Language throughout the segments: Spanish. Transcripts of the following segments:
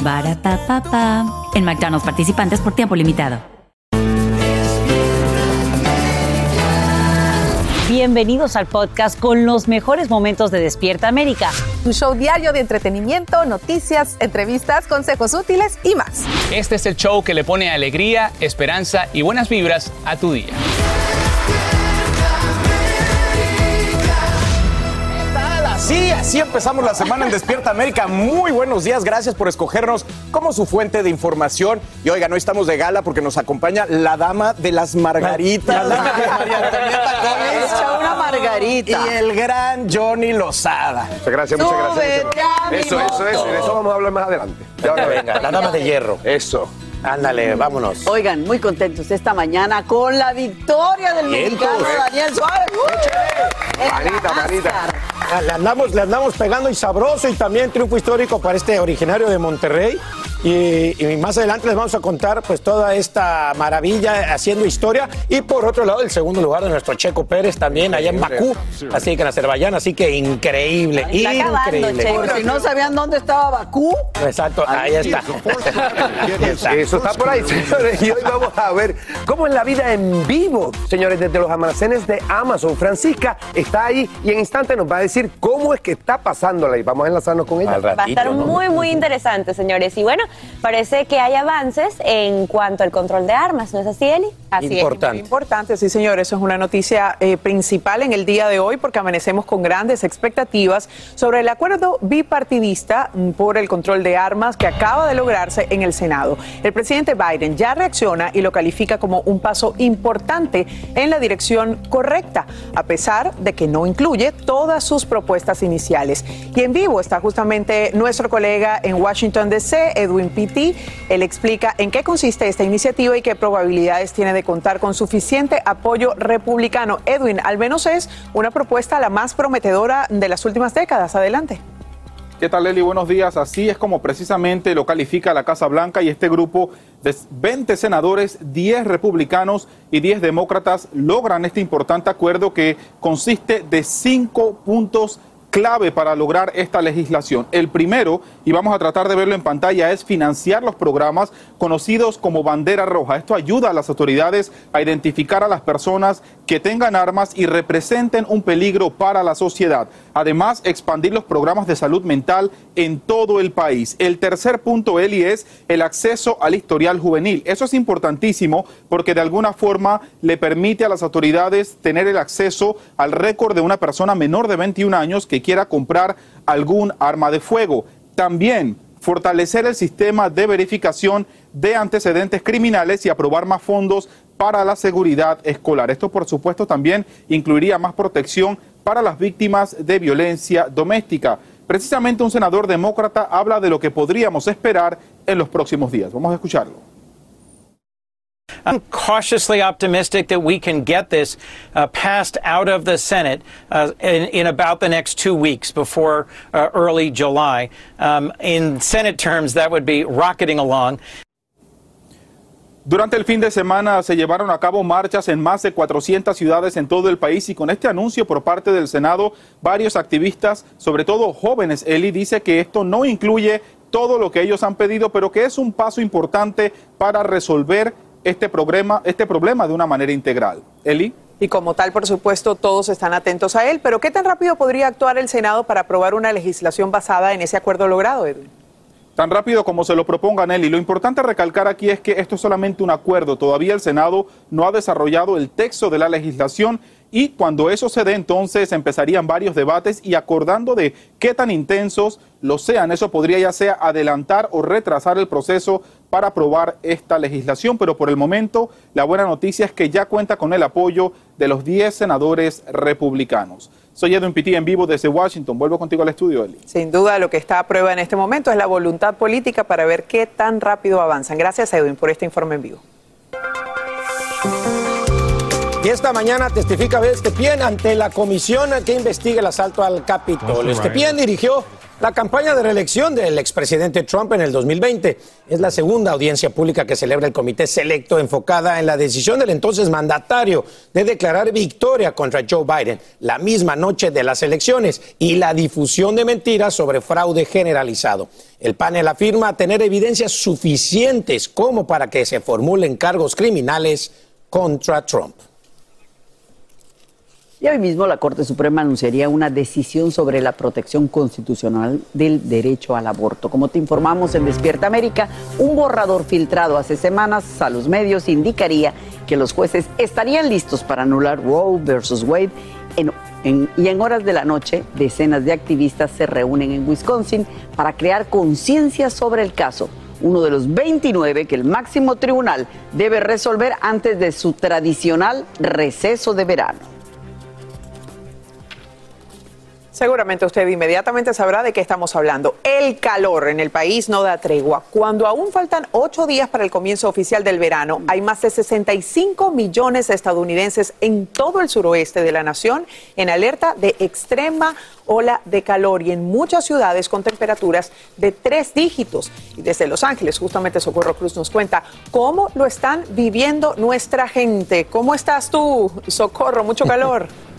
Barata En McDonald's participantes por tiempo limitado. Bienvenidos al podcast con los mejores momentos de Despierta América. Tu show diario de entretenimiento, noticias, entrevistas, consejos útiles y más. Este es el show que le pone alegría, esperanza y buenas vibras a tu día. Sí, así empezamos la semana en Despierta América. Muy buenos días, gracias por escogernos como su fuente de información. Y oiga, no estamos de gala porque nos acompaña la dama de las margaritas. La dama de María Antonieta Echa una margarita. Y el gran Johnny Lozada. Muchas gracias, muchas gracias. Súbete, Eso, eso, eso. De eso vamos a hablar más adelante. Ya ahora Venga, la dama de hierro. Eso. Ándale, vámonos. Oigan, muy contentos esta mañana con la victoria del mexicano eh. Daniel Suárez. ¡Uh! Manita, manita. NASCAR. Le andamos, le andamos pegando y sabroso y también triunfo histórico para este originario de Monterrey. Y, y más adelante les vamos a contar pues toda esta maravilla haciendo historia. Y por otro lado, el segundo lugar de nuestro Checo Pérez también allá en Bakú, así que en Azerbaiyán. Así que increíble, Está acabando, increíble. Checo. Por si no sabían dónde estaba Bakú. Exacto, ahí está. Eso está por ahí, señores. Y hoy vamos a ver cómo es la vida en vivo, señores, desde los almacenes de Amazon. Francisca está ahí y en instante nos va a decir cómo es que está pasándola y vamos a enlazarnos con ella. Al Va a estar ratito, ¿no? muy, muy interesante, señores. Y bueno, parece que hay avances en cuanto al control de armas, ¿no es así, Eli? Así Importante. es, muy importante, sí señor, eso es una noticia eh, principal en el día de hoy porque amanecemos con grandes expectativas sobre el acuerdo bipartidista mm, por el control de armas que acaba de lograrse en el Senado. El presidente Biden ya reacciona y lo califica como un paso importante en la dirección correcta, a pesar de que no incluye todas sus propuestas iniciales. Y en vivo está justamente nuestro colega en Washington DC, Edwin Pitti. Él explica en qué consiste esta iniciativa y qué probabilidades tiene de contar con suficiente apoyo republicano. Edwin, al menos es una propuesta la más prometedora de las últimas décadas. Adelante. ¿Qué tal, Eli? Buenos días. Así es como precisamente lo califica la Casa Blanca y este grupo de 20 senadores, 10 republicanos y 10 demócratas logran este importante acuerdo que consiste de cinco puntos clave para lograr esta legislación. El primero, y vamos a tratar de verlo en pantalla, es financiar los programas conocidos como bandera roja. Esto ayuda a las autoridades a identificar a las personas que tengan armas y representen un peligro para la sociedad. Además, expandir los programas de salud mental en todo el país. El tercer punto, Eli, es el acceso al historial juvenil. Eso es importantísimo porque de alguna forma le permite a las autoridades tener el acceso al récord de una persona menor de 21 años que quiera comprar algún arma de fuego. También fortalecer el sistema de verificación de antecedentes criminales y aprobar más fondos para la seguridad escolar. Esto, por supuesto, también incluiría más protección para las víctimas de violencia doméstica. Precisamente un senador demócrata habla de lo que podríamos esperar en los próximos días. Vamos a escucharlo. I'm cautiously optimistic that we can get this uh, passed out of the Senate uh, in, in about the next two weeks before uh, early July. Um, in Senate terms, that would be rocketing along. Durante el fin de semana se llevaron a cabo marchas en más de 400 ciudades en todo el país y con este anuncio por parte del Senado, varios activistas, sobre todo jóvenes, Eli dice que esto no incluye todo lo que ellos han pedido, pero que es un paso importante para resolver este problema, este problema de una manera integral. Eli. Y como tal, por supuesto, todos están atentos a él. Pero ¿qué tan rápido podría actuar el Senado para aprobar una legislación basada en ese acuerdo logrado, Edwin? Tan rápido como se lo proponga Nelly. Lo importante recalcar aquí es que esto es solamente un acuerdo. Todavía el Senado no ha desarrollado el texto de la legislación y cuando eso se dé, entonces empezarían varios debates y acordando de qué tan intensos lo sean. Eso podría ya sea adelantar o retrasar el proceso para aprobar esta legislación. Pero por el momento, la buena noticia es que ya cuenta con el apoyo de los 10 senadores republicanos. Soy Edwin Pitti en vivo desde Washington. Vuelvo contigo al estudio, Eli. Sin duda, lo que está a prueba en este momento es la voluntad política para ver qué tan rápido avanzan. Gracias, Edwin, por este informe en vivo. Y esta mañana testifica Estepien ante la comisión que investiga el asalto al Capitolio. Estepien dirigió la campaña de reelección del expresidente Trump en el 2020. Es la segunda audiencia pública que celebra el comité selecto enfocada en la decisión del entonces mandatario de declarar victoria contra Joe Biden la misma noche de las elecciones y la difusión de mentiras sobre fraude generalizado. El panel afirma tener evidencias suficientes como para que se formulen cargos criminales contra Trump. Y hoy mismo la Corte Suprema anunciaría una decisión sobre la protección constitucional del derecho al aborto. Como te informamos en Despierta América, un borrador filtrado hace semanas a los medios indicaría que los jueces estarían listos para anular Roe versus Wade y en horas de la noche, decenas de activistas se reúnen en Wisconsin para crear conciencia sobre el caso, uno de los 29 que el máximo tribunal debe resolver antes de su tradicional receso de verano. Seguramente usted inmediatamente sabrá de qué estamos hablando. El calor en el país no da tregua. Cuando aún faltan ocho días para el comienzo oficial del verano, hay más de 65 millones de estadounidenses en todo el suroeste de la nación en alerta de extrema ola de calor y en muchas ciudades con temperaturas de tres dígitos. Y desde Los Ángeles, justamente Socorro Cruz nos cuenta cómo lo están viviendo nuestra gente. ¿Cómo estás tú, Socorro? Mucho calor.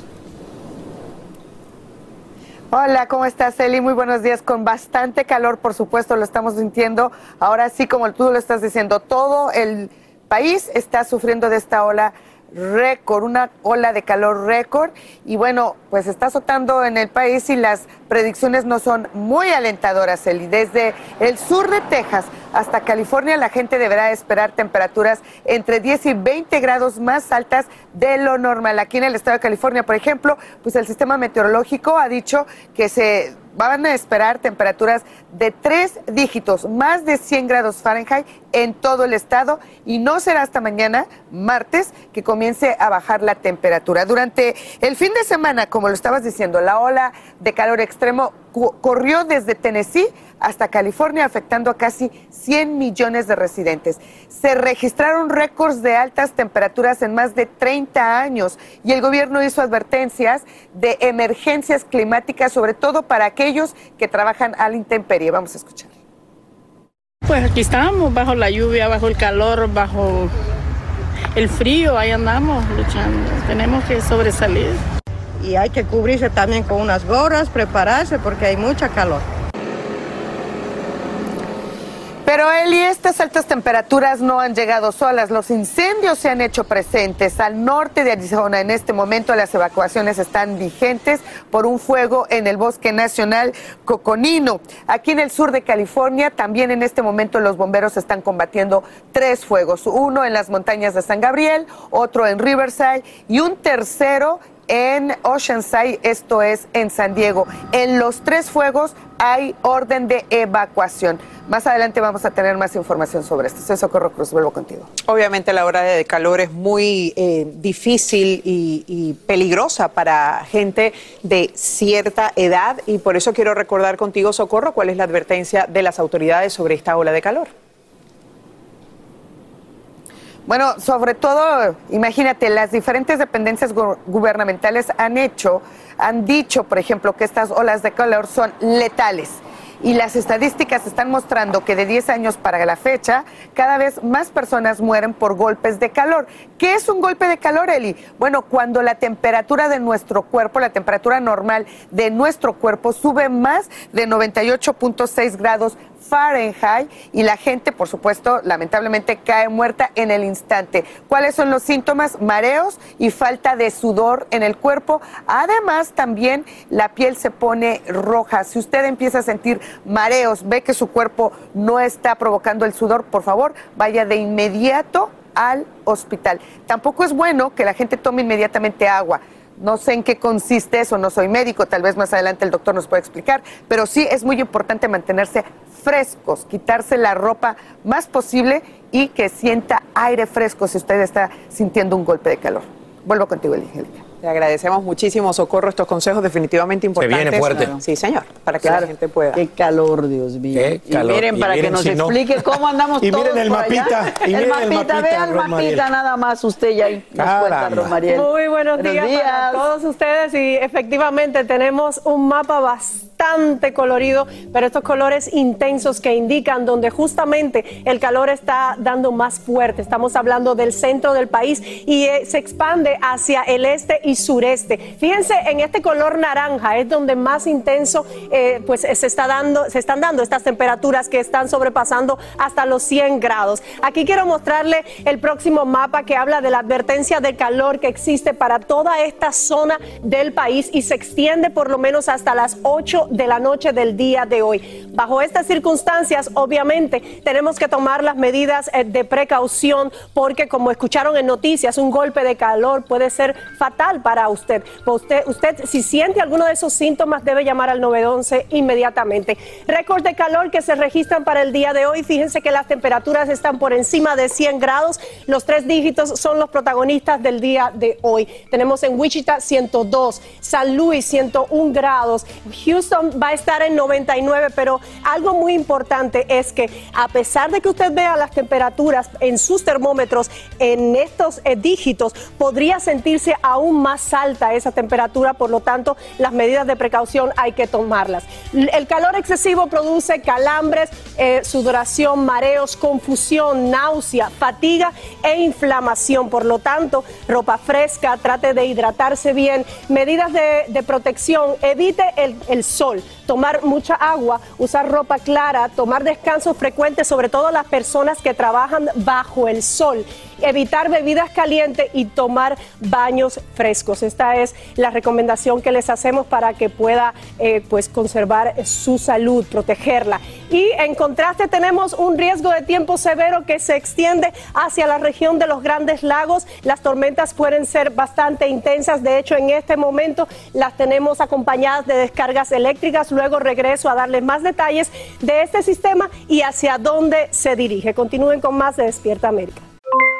Hola, ¿cómo estás, Eli? Muy buenos días. Con bastante calor, por supuesto, lo estamos sintiendo. Ahora sí, como tú lo estás diciendo, todo el país está sufriendo de esta ola récord, una ola de calor récord. Y bueno, pues está azotando en el país y las predicciones no son muy alentadoras, Eli. Desde el sur de Texas hasta California, la gente deberá esperar temperaturas entre 10 y 20 grados más altas de lo normal. Aquí en el estado de California, por ejemplo, pues el sistema meteorológico ha dicho que se van a esperar temperaturas de tres dígitos, más de 100 grados Fahrenheit en todo el estado y no será hasta mañana, martes, que comience a bajar la temperatura. Durante el fin de semana, como lo estabas diciendo, la ola de calor extremo corrió desde Tennessee hasta California, afectando a casi 100 millones de residentes. Se registraron récords de altas temperaturas en más de 30 años y el gobierno hizo advertencias de emergencias climáticas, sobre todo para aquellos que trabajan a la intemperie. Vamos a escuchar. Pues aquí estamos, bajo la lluvia, bajo el calor, bajo el frío, ahí andamos luchando. Tenemos que sobresalir. Y hay que cubrirse también con unas gorras, prepararse porque hay mucha calor. Pero Eli, estas altas temperaturas no han llegado solas. Los incendios se han hecho presentes. Al norte de Arizona en este momento las evacuaciones están vigentes por un fuego en el Bosque Nacional Coconino. Aquí en el sur de California también en este momento los bomberos están combatiendo tres fuegos. Uno en las montañas de San Gabriel, otro en Riverside y un tercero en Oceanside, esto es en San Diego. En los tres fuegos hay orden de evacuación. Más adelante vamos a tener más información sobre esto. Soy Socorro Cruz, vuelvo contigo. Obviamente la hora de calor es muy eh, difícil y, y peligrosa para gente de cierta edad y por eso quiero recordar contigo, Socorro, cuál es la advertencia de las autoridades sobre esta ola de calor. Bueno, sobre todo, imagínate, las diferentes dependencias gubernamentales han hecho, han dicho, por ejemplo, que estas olas de calor son letales. Y las estadísticas están mostrando que de 10 años para la fecha, cada vez más personas mueren por golpes de calor. ¿Qué es un golpe de calor, Eli? Bueno, cuando la temperatura de nuestro cuerpo, la temperatura normal de nuestro cuerpo sube más de 98.6 grados Fahrenheit y la gente, por supuesto, lamentablemente cae muerta en el instante. ¿Cuáles son los síntomas? Mareos y falta de sudor en el cuerpo. Además, también la piel se pone roja. Si usted empieza a sentir mareos, ve que su cuerpo no está provocando el sudor, por favor, vaya de inmediato al hospital. Tampoco es bueno que la gente tome inmediatamente agua. No sé en qué consiste eso, no soy médico, tal vez más adelante el doctor nos pueda explicar, pero sí es muy importante mantenerse frescos, quitarse la ropa más posible y que sienta aire fresco si usted está sintiendo un golpe de calor. Vuelvo contigo, Angélica. Le agradecemos muchísimo, Socorro, estos consejos definitivamente importantes. viene fuerte. Sí, señor, para que la gente pueda. Qué calor, Dios mío. Qué Y calor. miren, Y para que miren nos si no- explique cómo andamos Y todos miren el por allá. mapita, y miren el mapita, vea el mapita nada más usted ya ahí nos cuenta. Romariel. Muy buenos, días, para todos ustedes y efectivamente tenemos un mapa bastante colorido, pero estos colores intensos que indican donde justamente el calor está dando más fuerte. Estamos hablando del centro del país y eh, se expande hacia el este y sureste. Fíjense en este color naranja es donde más intenso eh, pues se está dando, se están dando estas temperaturas que están sobrepasando hasta los 100 grados. Aquí quiero mostrarle el próximo mapa que habla de la advertencia de calor que existe para toda esta zona del país y se extiende por lo menos hasta las 8 de la noche del día de hoy. Bajo estas circunstancias, obviamente, tenemos que tomar las medidas eh, de precaución porque como escucharon en noticias, un golpe de calor puede ser fatal para usted. Usted, usted si siente alguno de esos síntomas, debe llamar al 911 inmediatamente. Récord de calor que se registran para el día de hoy. Fíjense que las temperaturas están por encima de 100 grados. Los tres dígitos son los protagonistas del día de hoy. Tenemos en Wichita 102, San Luis 101 grados, Houston va a estar en 99, pero algo muy importante es que a pesar de que usted vea las temperaturas en sus termómetros en estos eh, dígitos, podría sentirse aún más alta esa temperatura, por lo tanto las medidas de precaución hay que tomarlas. El calor excesivo produce calambres, eh, sudoración, mareos, confusión, náusea, fatiga e inflamación. Por lo tanto, ropa fresca, trate de hidratarse bien, medidas de, de protección, evite el, el sol, tomar mucha agua, usar ropa clara, tomar descansos frecuentes, sobre todo las personas que trabajan bajo el sol, evitar bebidas calientes y tomar baños frescos. Esta es la recomendación que les hacemos para que pueda eh, pues conservar su salud, protegerla. Y en contraste tenemos un riesgo de tiempo severo que se extiende hacia la región de los grandes lagos. Las tormentas pueden ser bastante intensas. De hecho, en este momento las tenemos acompañadas de descargas eléctricas. Luego regreso a darles más detalles de este sistema y hacia dónde se dirige. Continúen con más de Despierta América.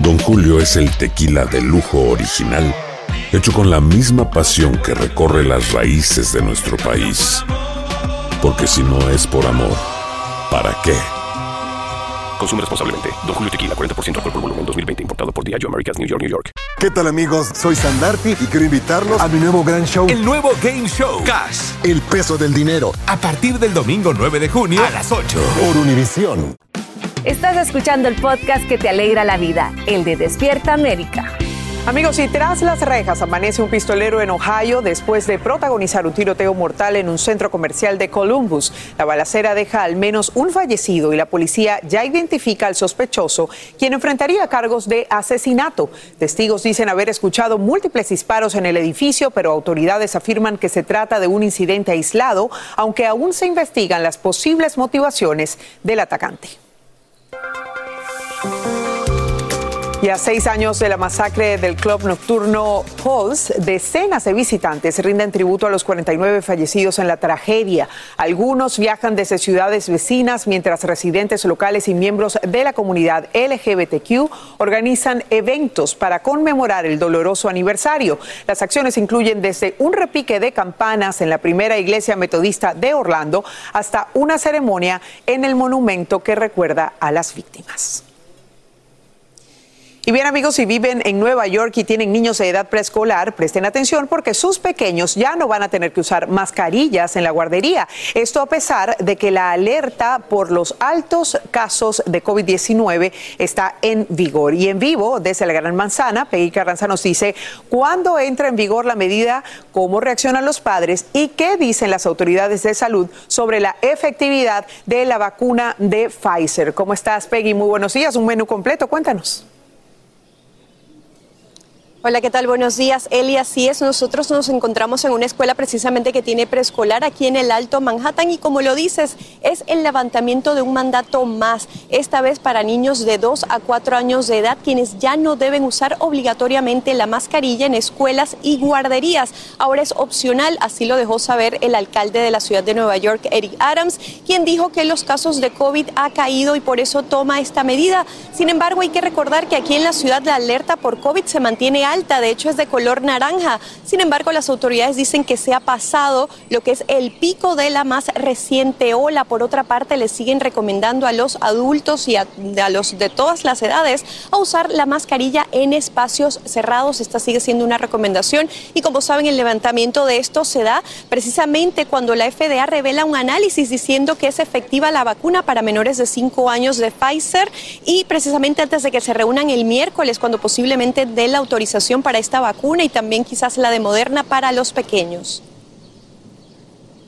Don Julio es el tequila de lujo original, hecho con la misma pasión que recorre las raíces de nuestro país. Porque si no es por amor, ¿para qué? Consume responsablemente. Don Julio Tequila, 40% alcohol por volumen, 2020. Importado por Diageo Americas, New York, New York. ¿Qué tal amigos? Soy Sandarti y quiero invitarlos a mi nuevo gran show. El nuevo Game Show. Cash. El peso del dinero. A partir del domingo 9 de junio a las 8. Por Univisión. Estás escuchando el podcast que te alegra la vida, el de Despierta América. Amigos, y tras las rejas amanece un pistolero en Ohio después de protagonizar un tiroteo mortal en un centro comercial de Columbus. La balacera deja al menos un fallecido y la policía ya identifica al sospechoso, quien enfrentaría cargos de asesinato. Testigos dicen haber escuchado múltiples disparos en el edificio, pero autoridades afirman que se trata de un incidente aislado, aunque aún se investigan las posibles motivaciones del atacante. Thank you. Y a seis años de la masacre del club nocturno Pulse, decenas de visitantes rinden tributo a los 49 fallecidos en la tragedia. Algunos viajan desde ciudades vecinas, mientras residentes locales y miembros de la comunidad LGBTQ organizan eventos para conmemorar el doloroso aniversario. Las acciones incluyen desde un repique de campanas en la primera iglesia metodista de Orlando hasta una ceremonia en el monumento que recuerda a las víctimas. Y bien amigos, si viven en Nueva York y tienen niños de edad preescolar, presten atención porque sus pequeños ya no van a tener que usar mascarillas en la guardería. Esto a pesar de que la alerta por los altos casos de COVID-19 está en vigor. Y en vivo, desde la Gran Manzana, Peggy Carranza nos dice cuándo entra en vigor la medida, cómo reaccionan los padres y qué dicen las autoridades de salud sobre la efectividad de la vacuna de Pfizer. ¿Cómo estás, Peggy? Muy buenos días. Un menú completo. Cuéntanos. Hola, ¿qué tal? Buenos días, Eli. Así es, nosotros nos encontramos en una escuela precisamente que tiene preescolar aquí en el Alto Manhattan y como lo dices, es el levantamiento de un mandato más, esta vez para niños de 2 a 4 años de edad, quienes ya no deben usar obligatoriamente la mascarilla en escuelas y guarderías. Ahora es opcional, así lo dejó saber el alcalde de la ciudad de Nueva York, Eric Adams, quien dijo que los casos de COVID ha caído y por eso toma esta medida. Sin embargo, hay que recordar que aquí en la ciudad la alerta por COVID se mantiene alta, de hecho es de color naranja. Sin embargo, las autoridades dicen que se ha pasado lo que es el pico de la más reciente ola. Por otra parte, le siguen recomendando a los adultos y a, a los de todas las edades a usar la mascarilla en espacios cerrados. Esta sigue siendo una recomendación y como saben, el levantamiento de esto se da precisamente cuando la FDA revela un análisis diciendo que es efectiva la vacuna para menores de 5 años de Pfizer y precisamente antes de que se reúnan el miércoles, cuando posiblemente dé la autorización para esta vacuna y también quizás la de Moderna para los pequeños.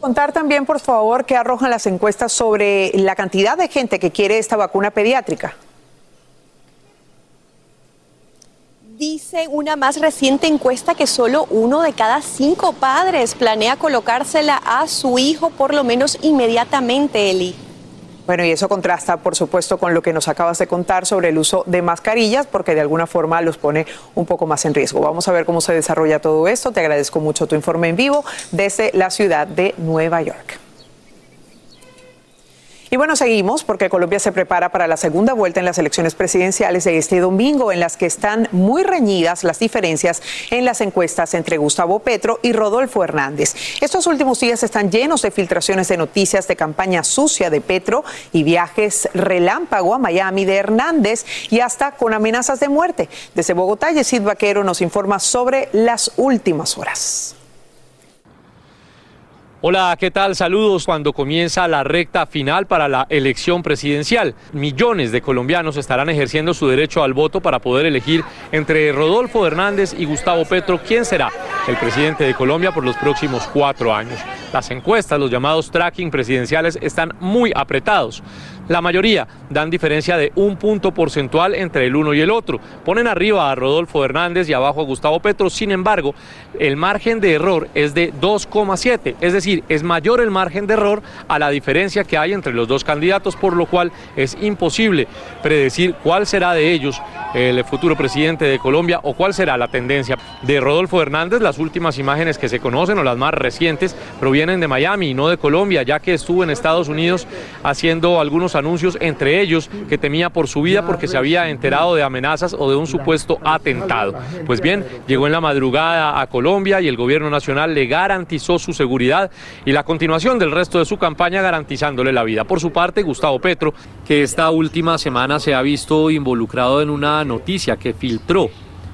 Contar también, por favor, qué arrojan las encuestas sobre la cantidad de gente que quiere esta vacuna pediátrica. Dice una más reciente encuesta que solo uno de cada cinco padres planea colocársela a su hijo por lo menos inmediatamente, Eli. Bueno, y eso contrasta, por supuesto, con lo que nos acabas de contar sobre el uso de mascarillas, porque de alguna forma los pone un poco más en riesgo. Vamos a ver cómo se desarrolla todo esto. Te agradezco mucho tu informe en vivo desde la ciudad de Nueva York. Y bueno, seguimos porque Colombia se prepara para la segunda vuelta en las elecciones presidenciales de este domingo, en las que están muy reñidas las diferencias en las encuestas entre Gustavo Petro y Rodolfo Hernández. Estos últimos días están llenos de filtraciones de noticias de campaña sucia de Petro y viajes relámpago a Miami de Hernández y hasta con amenazas de muerte. Desde Bogotá, Yesid Vaquero nos informa sobre las últimas horas. Hola, ¿qué tal? Saludos cuando comienza la recta final para la elección presidencial. Millones de colombianos estarán ejerciendo su derecho al voto para poder elegir entre Rodolfo Hernández y Gustavo Petro quién será el presidente de Colombia por los próximos cuatro años. Las encuestas, los llamados tracking presidenciales, están muy apretados. La mayoría dan diferencia de un punto porcentual entre el uno y el otro. Ponen arriba a Rodolfo Hernández y abajo a Gustavo Petro. Sin embargo, el margen de error es de 2,7. Es decir, es mayor el margen de error a la diferencia que hay entre los dos candidatos, por lo cual es imposible predecir cuál será de ellos el futuro presidente de Colombia o cuál será la tendencia de Rodolfo Hernández. Las últimas imágenes que se conocen o las más recientes provienen de Miami y no de Colombia, ya que estuvo en Estados Unidos haciendo algunos anuncios, entre ellos que temía por su vida porque se había enterado de amenazas o de un supuesto atentado. Pues bien, llegó en la madrugada a Colombia y el gobierno nacional le garantizó su seguridad y la continuación del resto de su campaña garantizándole la vida. Por su parte, Gustavo Petro, que esta última semana se ha visto involucrado en una noticia que filtró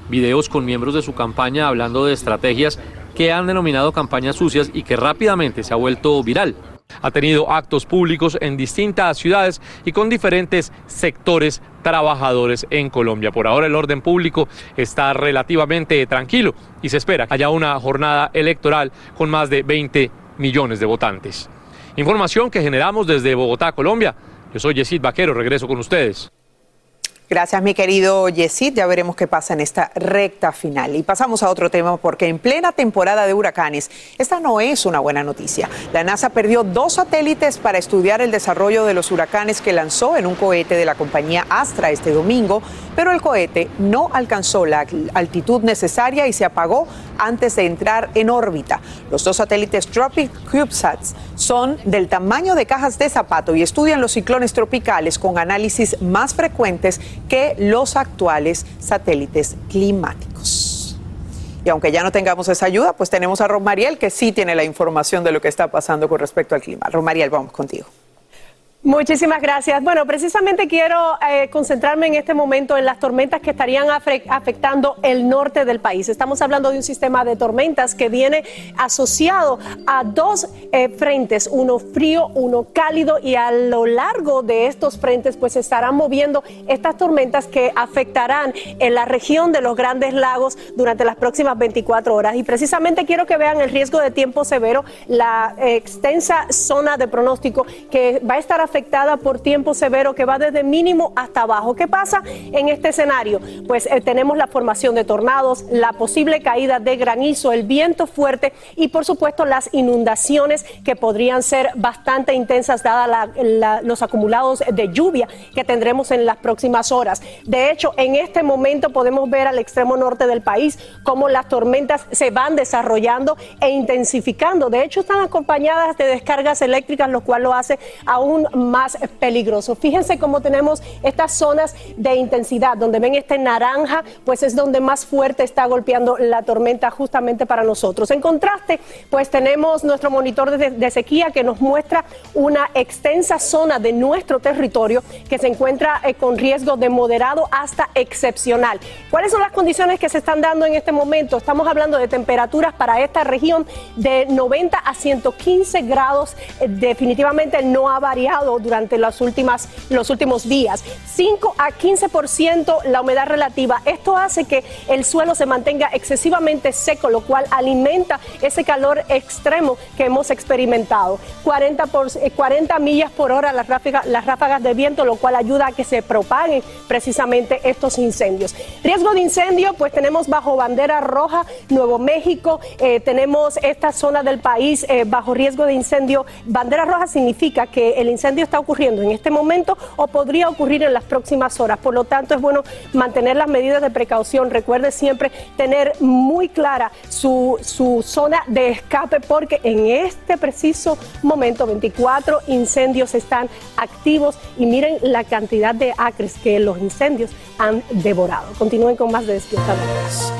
videos con miembros de su campaña hablando de estrategias que han denominado campañas sucias y que rápidamente se ha vuelto viral. Ha tenido actos públicos en distintas ciudades y con diferentes sectores trabajadores en Colombia. Por ahora el orden público está relativamente tranquilo y se espera que haya una jornada electoral con más de 20 millones de votantes. Información que generamos desde Bogotá, Colombia. Yo soy Yesid Vaquero, regreso con ustedes. Gracias, mi querido Yesid. Ya veremos qué pasa en esta recta final. Y pasamos a otro tema porque en plena temporada de huracanes, esta no es una buena noticia. La NASA perdió dos satélites para estudiar el desarrollo de los huracanes que lanzó en un cohete de la compañía Astra este domingo, pero el cohete no alcanzó la altitud necesaria y se apagó antes de entrar en órbita. Los dos satélites Tropic CubeSats son del tamaño de cajas de zapato y estudian los ciclones tropicales con análisis más frecuentes que los actuales satélites climáticos. Y aunque ya no tengamos esa ayuda, pues tenemos a Romariel que sí tiene la información de lo que está pasando con respecto al clima. Romariel, vamos contigo. Muchísimas gracias. Bueno, precisamente quiero eh, concentrarme en este momento en las tormentas que estarían afectando el norte del país. Estamos hablando de un sistema de tormentas que viene asociado a dos eh, frentes, uno frío, uno cálido, y a lo largo de estos frentes pues se estarán moviendo estas tormentas que afectarán en la región de los grandes lagos durante las próximas 24 horas. Y precisamente quiero que vean el riesgo de tiempo severo, la extensa zona de pronóstico que va a estar afectada por tiempo severo que va desde mínimo hasta abajo. ¿Qué pasa en este escenario? Pues eh, tenemos la formación de tornados, la posible caída de granizo, el viento fuerte y por supuesto las inundaciones que podrían ser bastante intensas dadas los acumulados de lluvia que tendremos en las próximas horas. De hecho, en este momento podemos ver al extremo norte del país cómo las tormentas se van desarrollando e intensificando. De hecho, están acompañadas de descargas eléctricas, lo cual lo hace aún más peligroso. Fíjense cómo tenemos estas zonas de intensidad, donde ven este naranja, pues es donde más fuerte está golpeando la tormenta justamente para nosotros. En contraste, pues tenemos nuestro monitor de, sequía que nos muestra una extensa zona de nuestro territorio que se encuentra eh, con riesgo de moderado hasta excepcional. ¿Cuáles son las condiciones que se están dando en este momento? Estamos hablando de temperaturas para esta región de 90 a 115 grados. Eh, definitivamente no ha variado durante las últimas, los últimos días. 5 a 15% la humedad relativa. Esto hace que el suelo se mantenga excesivamente seco, lo cual alimenta ese calor extremo que hemos experimentado. 40, por, 40 eh, millas por hora las ráfagas, las ráfagas de viento, lo cual ayuda a que se propaguen precisamente estos incendios. Riesgo de incendio, pues tenemos bajo bandera roja Nuevo México, eh, tenemos esta zona del país eh, bajo riesgo de incendio. Bandera roja significa que el incendio está ocurriendo en este momento o podría ocurrir en las próximas horas. Por lo tanto, es bueno mantener las medidas de precaución. Recuerde siempre tener muy clara su, su zona de escape porque en este preciso momento 24 incendios están activos y miren la cantidad de acres que los incendios han devorado. Continúen con más de Despiertadores.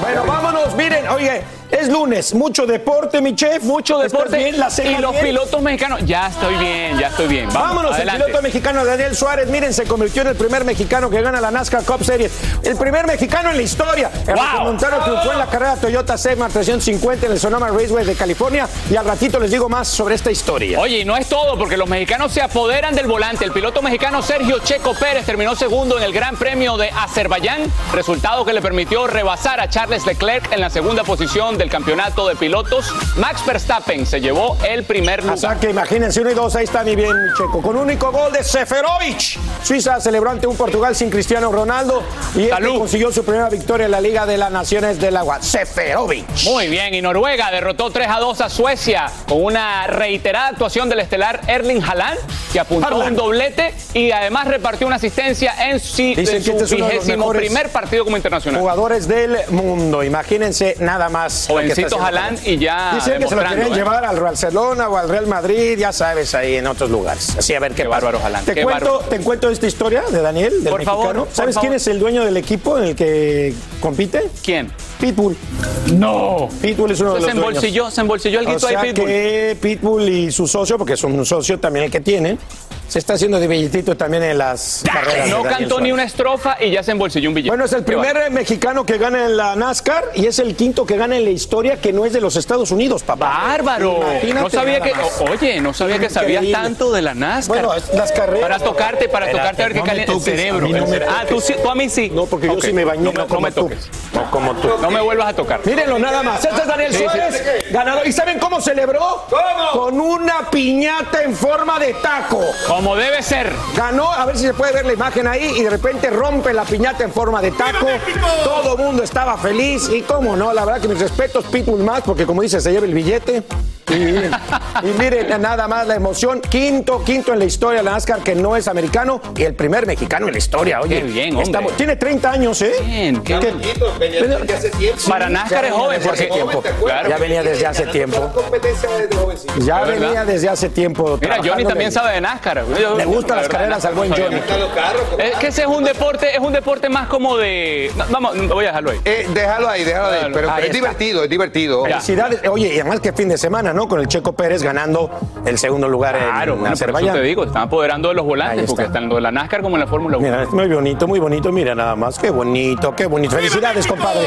Bueno, vámonos, miren, oye, es lunes, mucho deporte, mi chef. Mucho deporte. y los pilotos mexicanos. Ya estoy bien, ya estoy bien. Vámonos, el piloto mexicano Daniel Suárez. Miren, se convirtió en el primer mexicano que gana la NASCAR Cup Series. El primer mexicano en la historia. El wow. Montano triunfó en la carrera Toyota Segma 350 en el Sonoma Raceway de California. Y al ratito les digo más sobre esta historia. Oye, y no es todo, porque los mexicanos se apoderan del volante. El piloto mexicano Sergio Checo Pérez terminó segundo en el Gran Premio de Azerbaiyán, resultado que le permitió rebasar a Charles Leclerc en la segunda posición del campeonato de pilotos. Max Verstappen se llevó el primer lugar. O sea que imagínense, uno y dos, ahí está mi bien Checo. Con único gol de Seferovic. Suiza celebró ante un Portugal sin Cristiano Ronaldo y este consiguió su primera victoria en la Liga de las Naciones del Agua. Seferovic. Muy bien, y Noruega derrotó 3 a 2 a Suecia con una reiterada actuación del estelar Erling Haaland, que apuntó un doblete y además repartió una asistencia en, su este vigésimo primer partido como internacional. Jugadores del mundo, imagínense nada más. Jovencito Haaland y ya. Dicen que se lo quieren ¿eh? llevar al Barcelona o al Real Madrid, ya sabes, ahí en otros lugares. Así a ver qué, qué bárbaro Haaland. Te, cuento, te cuento esta historia de Daniel, del por Favor, ¿Sabes quién es el dueño del equipo en el que compite? ¿Quién? Pitbull. No. Pitbull es uno de los se embolsilló, Se embolsilló el guito o sea de Pitbull. que Pitbull y su socio, porque son un socio también el que tienen, se está haciendo de billetito también en las carreras. No cantó ni una estrofa y ya se embolsilló un billete. Bueno, es el primer mexicano que gana en la NASCAR y es el quinto que gana en la historia que no es de los Estados Unidos, papá. ¡Bárbaro! no sabía que, oye, no sabía que sabías tanto de la NASCAR. Bueno, las carreras. Para tocarte, para tocarte a ver qué calienta el cerebro. ah, ¿tú, tú, a mí sí. No, porque yo sí me bañé. No, no, me toques. No como tú. No me vuelvas a tocar. Mírenlo nada más. Este es Daniel Suárez. Ganador. ¿Y saben cómo celebró? ¿Cómo? Con una piñata en forma de taco. Como debe ser. Ganó, a ver si se puede ver la imagen ahí, y de repente rompe la piñata en forma de taco. Todo el mundo estaba feliz. Y cómo no, la verdad que mis respetos, Pitbull más, porque como dice, se lleva el billete. Y, y miren nada más la emoción. Quinto, quinto en la historia de la NASCAR que no es americano y el primer mexicano en la historia. Oye, Qué bien, hombre. estamos- tiene 30 años, ¿eh? Bien, qué ¿Qué? bonito. Pero- Para NASCAR Ya es joven, desde hace porque tiempo. Claro. Ya venía desde hace tiempo. Ya venía desde hace tiempo. Mira, Johnny también sabe de NASCAR. Le gustan la las carreras al buen. Johnny. Es que ese es un deporte, es un deporte más como de. vamos, voy a dejarlo ahí. Eh, déjalo ahí, déjalo ahí. Pero, es divertido, es divertido. Felicidades. Oye, y además que fin de semana, ¿no? Con el Checo Pérez ganando el segundo lugar Claro, en Azerbaiyán. te digo, se están apoderando de los volantes, porque tanto en la NASCAR como en la Fórmula 1. Mira, es muy bonito, muy bonito. Mira nada más. Qué bonito, qué bonito. Felicidades, compadre.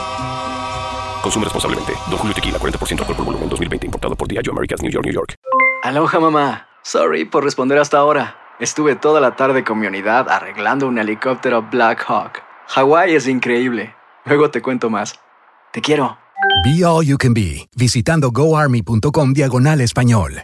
Consume responsablemente. Don Julio Tequila, 40% alcohol por volumen, 2020. Importado por Diageo Americas, New York, New York. Aloha mamá. Sorry por responder hasta ahora. Estuve toda la tarde con mi unidad arreglando un helicóptero Black Hawk. Hawái es increíble. Luego te cuento más. Te quiero. Be All You Can Be, visitando goarmy.com diagonal español.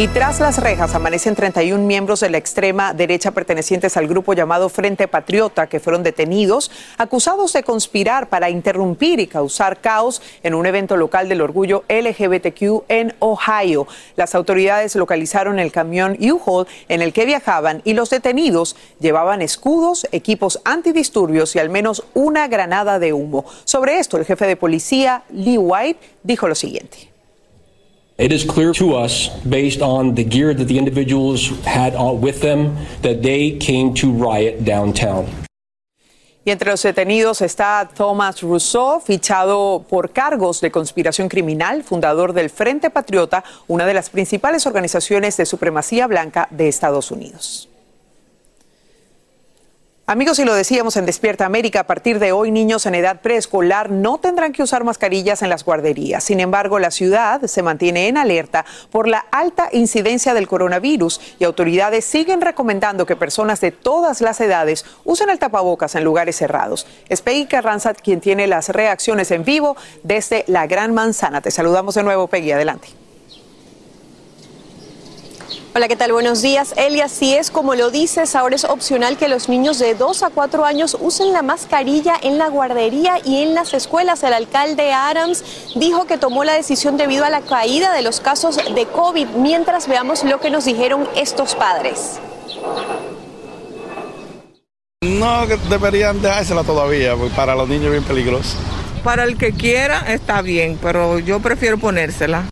Y tras las rejas amanecen 31 miembros de la extrema derecha pertenecientes al grupo llamado Frente Patriota que fueron detenidos, acusados de conspirar para interrumpir y causar caos en un evento local del orgullo LGBTQ en Ohio. Las autoridades localizaron el camión U-Haul en el que viajaban y los detenidos llevaban escudos, equipos antidisturbios y al menos una granada de humo. Sobre esto, el jefe de policía, Lee White, dijo lo siguiente. It is clear to us, based on the gear that the individuals had with them, that they came to riot downtown. Y entre los detenidos está Thomas Rousseau, fichado por cargos de conspiración criminal, fundador del Frente Patriota, una de las principales organizaciones de supremacía blanca de Estados Unidos. Amigos, y lo decíamos en Despierta América, a partir de hoy niños en edad preescolar no tendrán que usar mascarillas en las guarderías. Sin embargo, la ciudad se mantiene en alerta por la alta incidencia del coronavirus y autoridades siguen recomendando que personas de todas las edades usen el tapabocas en lugares cerrados. Es Peggy Carranza quien tiene las reacciones en vivo desde la Gran Manzana. Te saludamos de nuevo, Peggy. Adelante. Hola, ¿qué tal? Buenos días. Eli, así es como lo dices, ahora es opcional que los niños de 2 a 4 años usen la mascarilla en la guardería y en las escuelas. El alcalde Adams dijo que tomó la decisión debido a la caída de los casos de COVID, mientras veamos lo que nos dijeron estos padres. No, que deberían dejársela todavía, porque para los niños es bien peligroso. Para el que quiera está bien, pero yo prefiero ponérsela.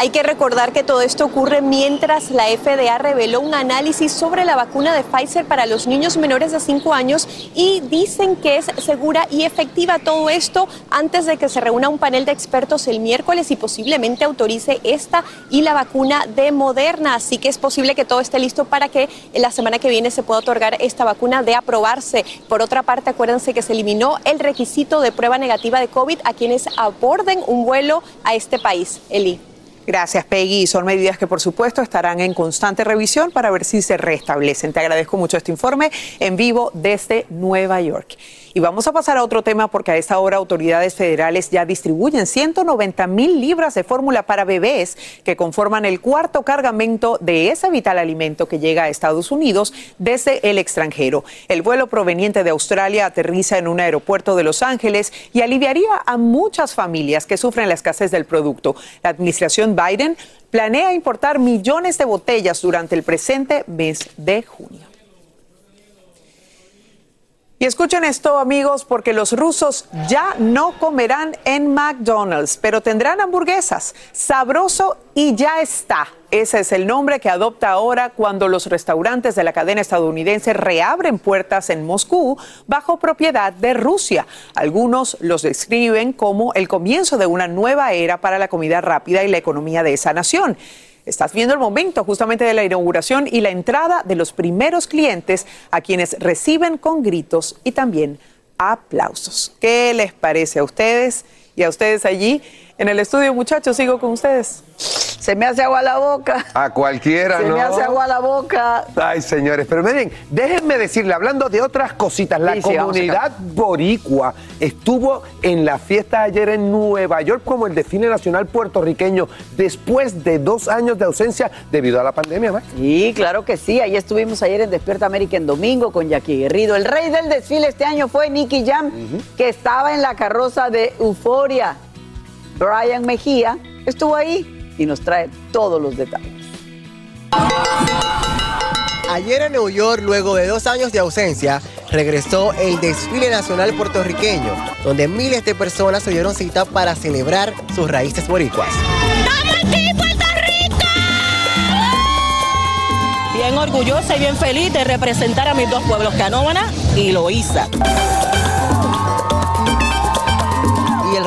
Hay que recordar que todo esto ocurre mientras la FDA reveló un análisis sobre la vacuna de Pfizer para los niños menores de 5 años y dicen que es segura y efectiva todo esto antes de que se reúna un panel de expertos el miércoles y posiblemente autorice esta y la vacuna de Moderna. Así que es posible que todo esté listo para que la semana que viene se pueda otorgar esta vacuna de aprobarse. Por otra parte, acuérdense que se eliminó el requisito de prueba negativa de COVID a quienes aborden un vuelo a este país. Eli. Gracias, Peggy. Son medidas que, por supuesto, estarán en constante revisión para ver si se restablecen. Te agradezco mucho este informe en vivo desde Nueva York. Y vamos a pasar a otro tema porque a esta hora autoridades federales ya distribuyen 190 mil libras de fórmula para bebés que conforman el cuarto cargamento de ese vital alimento que llega a Estados Unidos desde el extranjero. El vuelo proveniente de Australia aterriza en un aeropuerto de Los Ángeles y aliviaría a muchas familias que sufren la escasez del producto. La administración Biden planea importar millones de botellas durante el presente mes de junio. Y escuchen esto amigos, porque los rusos ya no comerán en McDonald's, pero tendrán hamburguesas. Sabroso y ya está. Ese es el nombre que adopta ahora cuando los restaurantes de la cadena estadounidense reabren puertas en Moscú bajo propiedad de Rusia. Algunos los describen como el comienzo de una nueva era para la comida rápida y la economía de esa nación. Estás viendo el momento justamente de la inauguración y la entrada de los primeros clientes a quienes reciben con gritos y también aplausos. ¿Qué les parece a ustedes y a ustedes allí? En el estudio, muchachos, sigo con ustedes. Se me hace agua la boca. A cualquiera, Se ¿no? me hace agua la boca. Ay, señores, pero miren, déjenme decirle, hablando de otras cositas, la Sí, sí, comunidad boricua estuvo en la fiesta ayer en Nueva York como el desfile nacional puertorriqueño después de dos años de ausencia debido a la pandemia, Max. Sí, claro que sí. Ahí estuvimos ayer en Despierta América en domingo con Jackie Guerrido. El rey del desfile este año fue Nicky Jam, que estaba en la carroza de Euforia. Brian Mejía estuvo ahí y nos trae todos los detalles. Ayer en New York, luego de dos años de ausencia, regresó el desfile nacional puertorriqueño, donde miles de personas se dieron cita para celebrar sus raíces boricuas. Bien orgullosa y bien feliz de representar a mis dos pueblos, Canóvana y Loíza.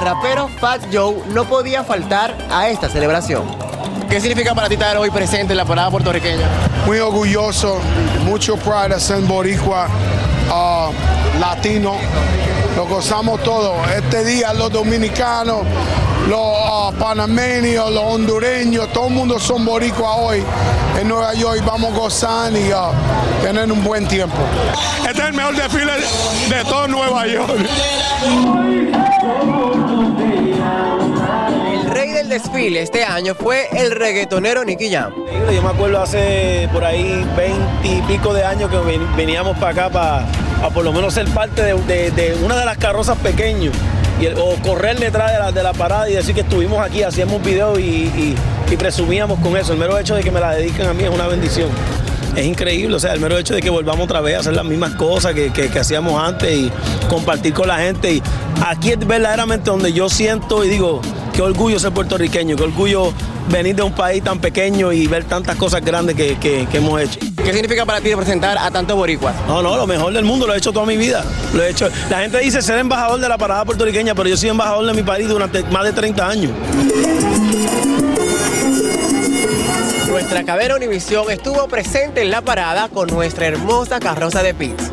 Rapero Fat Joe no podía faltar a esta celebración. ¿Qué significa para ti estar hoy presente en la parada puertorriqueña? Muy orgulloso, mucho pride de ser boricua, ah, latino. Lo gozamos todo. Este día los dominicanos, los ah, panameños, los hondureños, todo el mundo son boricua hoy en Nueva York. Vamos a gozar y ah, tener un buen tiempo. Este es el mejor desfile de todo Nueva York. El rey del desfile este año fue el reggaetonero Nicky Jam. Yo me acuerdo hace por ahí 20 y pico de años que ven- veníamos para acá para, a por lo menos ser parte de, de- de una de las carrozas pequeños o correr detrás de la, de la parada y decir que estuvimos aquí, hacíamos videos y, y- presumíamos con eso. El mero hecho de que me la dediquen a mí es una bendición. Es increíble, o sea, el mero hecho de que volvamos otra vez a hacer las mismas cosas que, que- que hacíamos antes y compartir con la gente. Y aquí es verdaderamente donde yo siento y digo, qué orgullo ser puertorriqueño, qué orgullo venir de un país tan pequeño y ver tantas cosas grandes que- que hemos hecho. ¿Qué significa para ti representar a tantos boricuas? No, no, lo mejor del mundo, lo he hecho toda mi vida. Lo he hecho. La gente dice ser embajador de la parada puertorriqueña, pero yo soy embajador de mi país durante más de 30 años. Nuestra cadena Univisión estuvo presente en la parada con nuestra hermosa carroza de pits.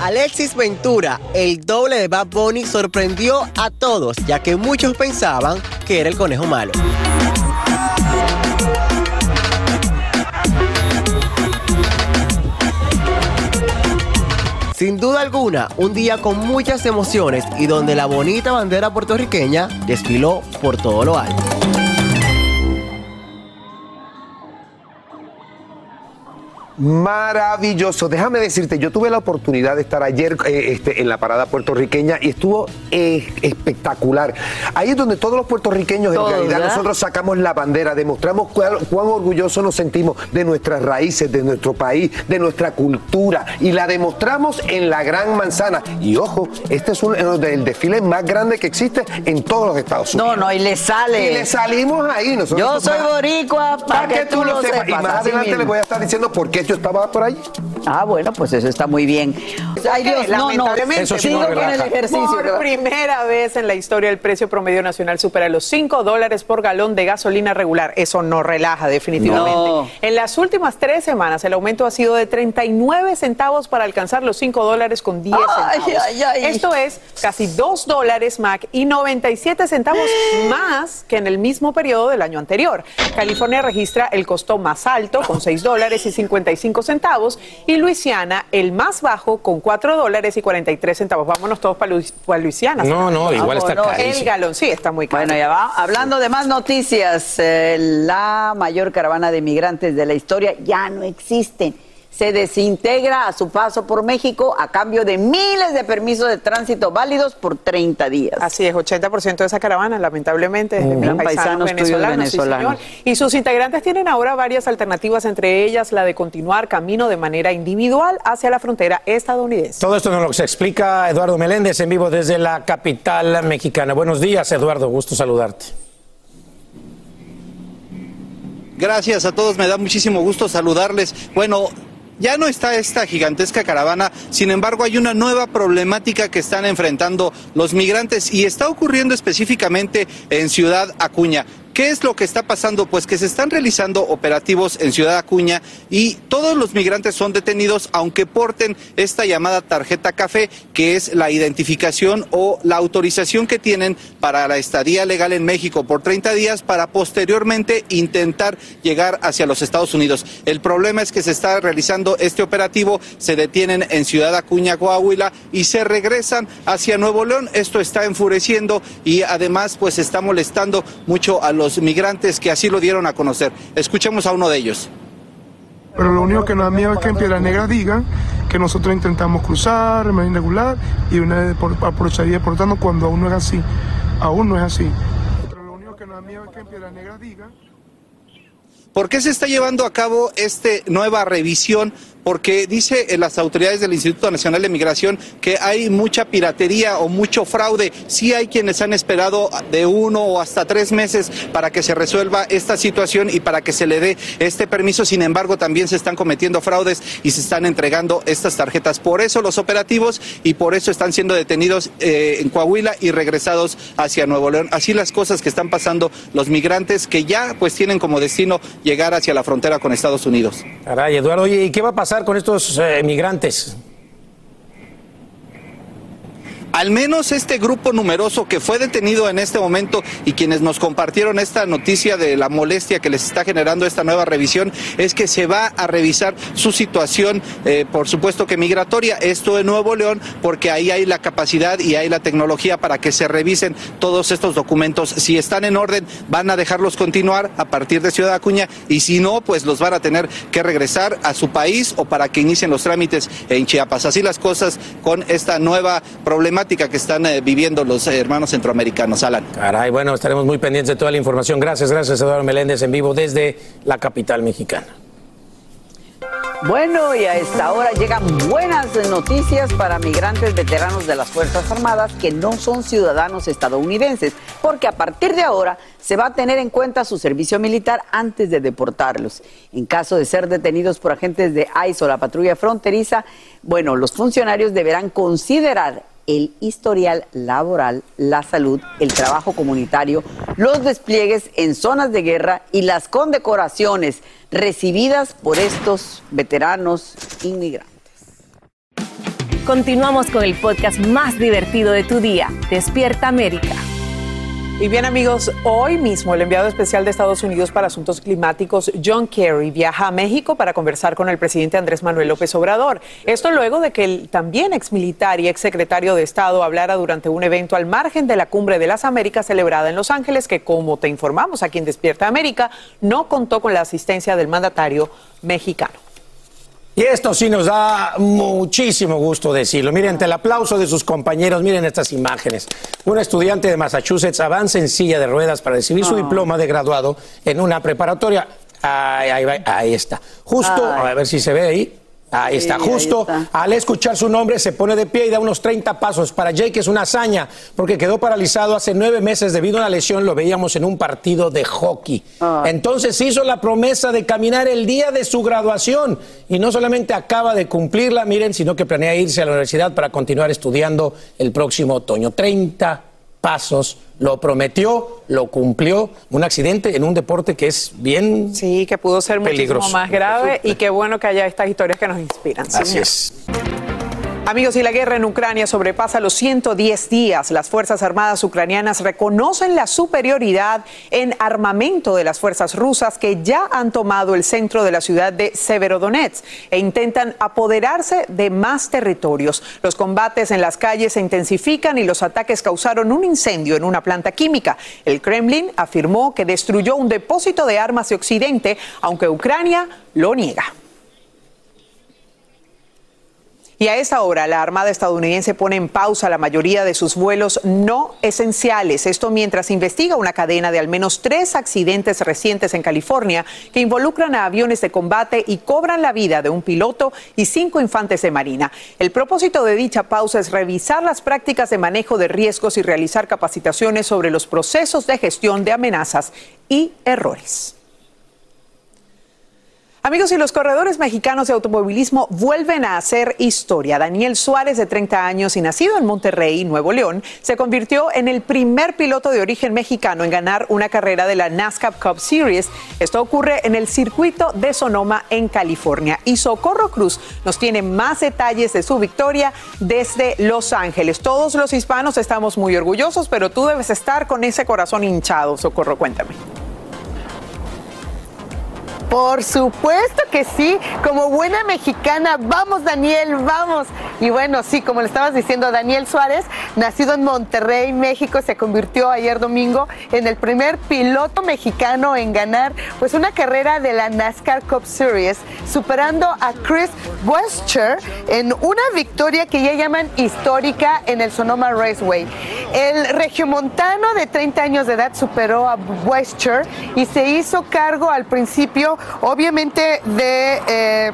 Alexis Ventura, el doble de Bad Bunny, sorprendió a todos, ya que muchos pensaban que era el conejo malo. Sin duda alguna, un día con muchas emociones y donde la bonita bandera puertorriqueña desfiló por todo lo alto. Maravilloso. Déjame decirte, yo tuve la oportunidad de estar ayer eh, este, en la parada puertorriqueña y estuvo eh, espectacular. Ahí es donde todos los puertorriqueños, en realidad, ¿verdad? nosotros sacamos la bandera, demostramos cuál- cuán orgullosos nos sentimos de nuestras raíces, de nuestro país, de nuestra cultura y la demostramos en la Gran Manzana. Y ojo, este es un, el desfile más grande que existe en todos los Estados Unidos. No, no, y le sale. Y le salimos ahí. Nosotros Yo soy boricua, para que tú lo sepas. Y más adelante mismo. le voy a estar diciendo por qué estaba por ahí. Ah, bueno, pues eso está muy bien. Ay, Dios, no, no. Lamentablemente, Eso sí sigo no con el relaja. ejercicio. Por primera vez en la historia el precio promedio nacional supera los 5 dólares por galón de gasolina regular. Eso no relaja definitivamente. No. En las últimas tres semanas el aumento ha sido de 39 centavos para alcanzar los 5 dólares con 10 Ay, centavos. ay, ay. Esto es casi 2 dólares MAC y 97 centavos más que en el mismo periodo del año anterior. California registra el costo más alto con 6 dólares y 55 centavos y Luisiana el más bajo con 4 dólares y 43 centavos. Vámonos todos para Luisiana. No, no, igual está Vámonos. El galón, sí, está muy caro. Bueno, ya va. Hablando de más noticias, eh, la mayor caravana de migrantes de la historia ya no existen. Se desintegra a su paso por México a cambio de miles de permisos de tránsito válidos por 30 días. Así es, 80% de esa caravana, lamentablemente, es de Ujú. paisanos, Paisanos venezolanos, sí, venezolanos. señor. Y sus integrantes tienen ahora varias alternativas, entre ellas la de continuar camino de manera individual hacia la frontera estadounidense. Todo esto nos lo explica Eduardo Meléndez en vivo desde la capital mexicana. Buenos días, Eduardo. Gusto saludarte. Gracias a todos, me da muchísimo gusto saludarles. Bueno, ya no está esta gigantesca caravana, sin embargo hay una nueva problemática que están enfrentando los migrantes y está ocurriendo específicamente en Ciudad Acuña. ¿Qué es lo que está pasando? Pues que se están realizando operativos en Ciudad Acuña y todos los migrantes son detenidos aunque porten esta llamada tarjeta café, que es la identificación o la autorización que tienen para la estadía legal en México por 30 días para posteriormente intentar llegar hacia los Estados Unidos. El problema es que se está realizando este operativo, se detienen en Ciudad Acuña, Coahuila y se regresan hacia Nuevo León. Esto está enfureciendo y además pues está molestando mucho a los migrantes que así lo dieron a conocer. Escuchemos a uno de ellos. Pero lo único que nos da miedo es que en Piedra Negra digan que nosotros intentamos cruzar de manera irregular y una vez por, aprovecharía deportando cuando aún no es así. Aún no es así. Pero lo único que nos da miedo es que en Piedra Negra digan ¿Por qué se está llevando a cabo esta nueva revisión? Porque dice eh, las autoridades del Instituto Nacional de Migración que hay mucha piratería o mucho fraude. Sí hay quienes han esperado de uno o hasta tres meses para que se resuelva esta situación y para que se le dé este permiso. Sin embargo, también se están cometiendo fraudes y se están entregando estas tarjetas. Por eso los operativos y por eso están siendo detenidos eh, en Coahuila y regresados hacia Nuevo León. Así las cosas que están pasando los migrantes que ya pues tienen como destino llegar hacia la frontera con Estados Unidos. Caray, Eduardo, ¿y qué va a pasar con estos eh, migrantes? Al menos este grupo numeroso que fue detenido en este momento y quienes nos compartieron esta noticia de la molestia que les está generando esta nueva revisión es que se va a revisar su situación, eh, por supuesto que migratoria, esto en Nuevo León, porque ahí hay la capacidad y hay la tecnología para que se revisen todos estos documentos. Si están en orden, van a dejarlos continuar a partir de Ciudad Acuña y si no, pues los van a tener que regresar a su país o para que inicien los trámites en Chiapas. Así las cosas con esta nueva problemática que están eh, viviendo los eh, hermanos centroamericanos. Alan. Caray, bueno, estaremos muy pendientes de toda la información. Gracias, gracias, Eduardo Meléndez en vivo desde la capital mexicana. Bueno, y a esta hora llegan buenas noticias para migrantes veteranos de las Fuerzas Armadas que no son ciudadanos estadounidenses, porque a partir de ahora se va a tener en cuenta su servicio militar antes de deportarlos. En caso de ser detenidos por agentes de ICE o la patrulla fronteriza, bueno, los funcionarios deberán considerar el historial laboral, la salud, el trabajo comunitario, los despliegues en zonas de guerra y las condecoraciones recibidas por estos veteranos inmigrantes. Continuamos con el podcast más divertido de tu día, Despierta América. Y bien amigos, hoy mismo el enviado especial de Estados Unidos para Asuntos Climáticos, John Kerry, viaja a México para conversar con el presidente Andrés Manuel López Obrador. Esto luego de que el también exmilitar y exsecretario de Estado hablara durante un evento al margen de la Cumbre de las Américas celebrada en Los Ángeles, que como te informamos aquí en Despierta América, no contó con la asistencia del mandatario mexicano. Y esto sí nos da muchísimo gusto decirlo. Miren, ante el aplauso de sus compañeros, miren estas imágenes. Una estudiante de Massachusetts avanza en silla de ruedas para recibir su Ah. diploma de graduado en una preparatoria. Ahí, ahí ahí está. Justo, Ay. a ver si se ve ahí. Ahí está, Sí, ahí justo está. al escuchar su nombre se pone de pie y da unos 30 pasos. Para Jake es una hazaña porque quedó paralizado hace nueve meses debido a una lesión, lo veíamos en un partido de hockey. Entonces hizo la promesa de caminar el día de su graduación y no solamente acaba de cumplirla, miren, sino que planea irse a la universidad para continuar estudiando el próximo otoño. 30 pasos, lo prometió, lo cumplió. Un accidente en un deporte que es bien Sí, que pudo ser peligroso. muchísimo más grave y qué bueno que haya estas historias que nos inspiran. Así señor. es. Amigos, y la guerra en Ucrania sobrepasa los 110 días. Las Fuerzas Armadas ucranianas reconocen la superioridad en armamento de las fuerzas rusas que ya han tomado el centro de la ciudad de Severodonetsk e intentan apoderarse de más territorios. Los combates en las calles se intensifican y los ataques causaron un incendio en una planta química. El Kremlin afirmó que destruyó un depósito de armas de Occidente, aunque Ucrania lo niega. Y a esta hora, la Armada estadounidense pone en pausa la mayoría de sus vuelos no esenciales. Esto mientras investiga una cadena de al menos tres accidentes recientes en California que involucran a aviones de combate y cobran la vida de un piloto y cinco infantes de marina. El propósito de dicha pausa es revisar las prácticas de manejo de riesgos y realizar capacitaciones sobre los procesos de gestión de amenazas y errores. Amigos, y los corredores mexicanos de automovilismo vuelven a hacer historia. Daniel Suárez, de 30 años y nacido en Monterrey, Nuevo León, se convirtió en el primer piloto de origen mexicano en ganar una carrera de la NASCAR Cup Series. Esto ocurre en el circuito de Sonoma, en California. Y Socorro Cruz nos tiene más detalles de su victoria desde Los Ángeles. Todos los hispanos estamos muy orgullosos, pero tú debes estar con ese corazón hinchado. Socorro, cuéntame. Por supuesto que sí, como buena mexicana, vamos Daniel, vamos. Y bueno, sí, como le estabas diciendo, Daniel Suárez, nacido en Monterrey, México, se convirtió ayer domingo en el primer piloto mexicano en ganar pues una carrera de la NASCAR Cup Series, superando a Chris Wester en una victoria que ya llaman histórica en el Sonoma Raceway. El regiomontano de 30 años de edad superó a Wester y se hizo cargo al principio obviamente eh,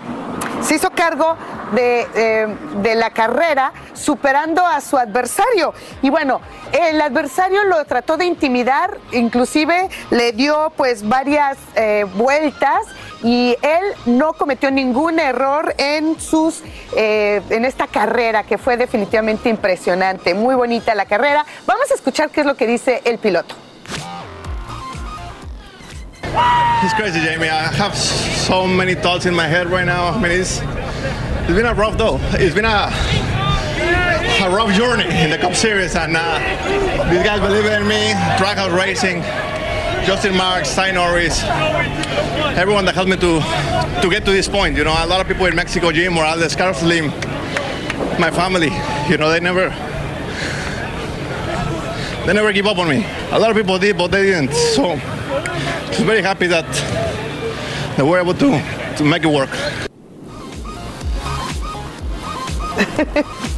se hizo cargo de, eh, de, la carrera superando a su adversario. Y bueno, el adversario lo trató de intimidar, inclusive le dio pues varias eh, vueltas y él no cometió ningún error en sus en esta carrera que fue definitivamente impresionante, muy bonita la carrera. Vamos a escuchar qué es lo que dice el piloto. It's crazy, Jamie. I have so many thoughts in my head right now. I mean, it's, it's been a rough though. It's been a a rough journey in the Cup Series, and uh, these guys believe in me. Trackhouse Racing, Justin Marks, Ty Norris, everyone that helped me to to get to this point. You know, a lot of people in Mexico, Jim Morales, Carlos Slim, my family. You know, they never they never give up on me. A lot of people did, but they didn't. So. I'm very happy that, that we're able to, to make it work.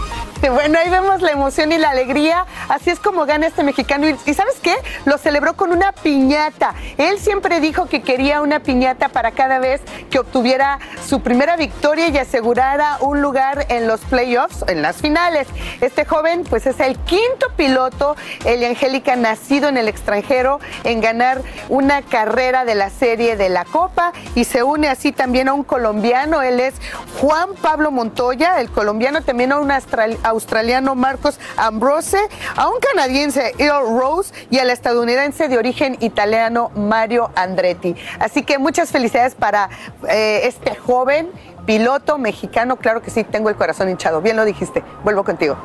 Bueno, ahí vemos la emoción y la alegría. Así es como gana este mexicano. Y, ¿sabes qué? Lo celebró con una piñata. Él siempre dijo que quería una piñata para cada vez que obtuviera su primera victoria y asegurara un lugar en los playoffs, en las finales. Este joven, pues es el quinto piloto, el Angélica, nacido en el extranjero, en ganar una carrera de la serie de la Copa. Y se une así también a un colombiano. Él es Juan Pablo Montoya, el colombiano, también a un australiano australiano Marcos Ambrose, a un canadiense Earl Rose y al estadounidense de origen italiano Mario Andretti. Así que muchas felicidades para eh, este joven piloto mexicano. Claro que sí, tengo el corazón hinchado. Bien lo dijiste. Vuelvo contigo.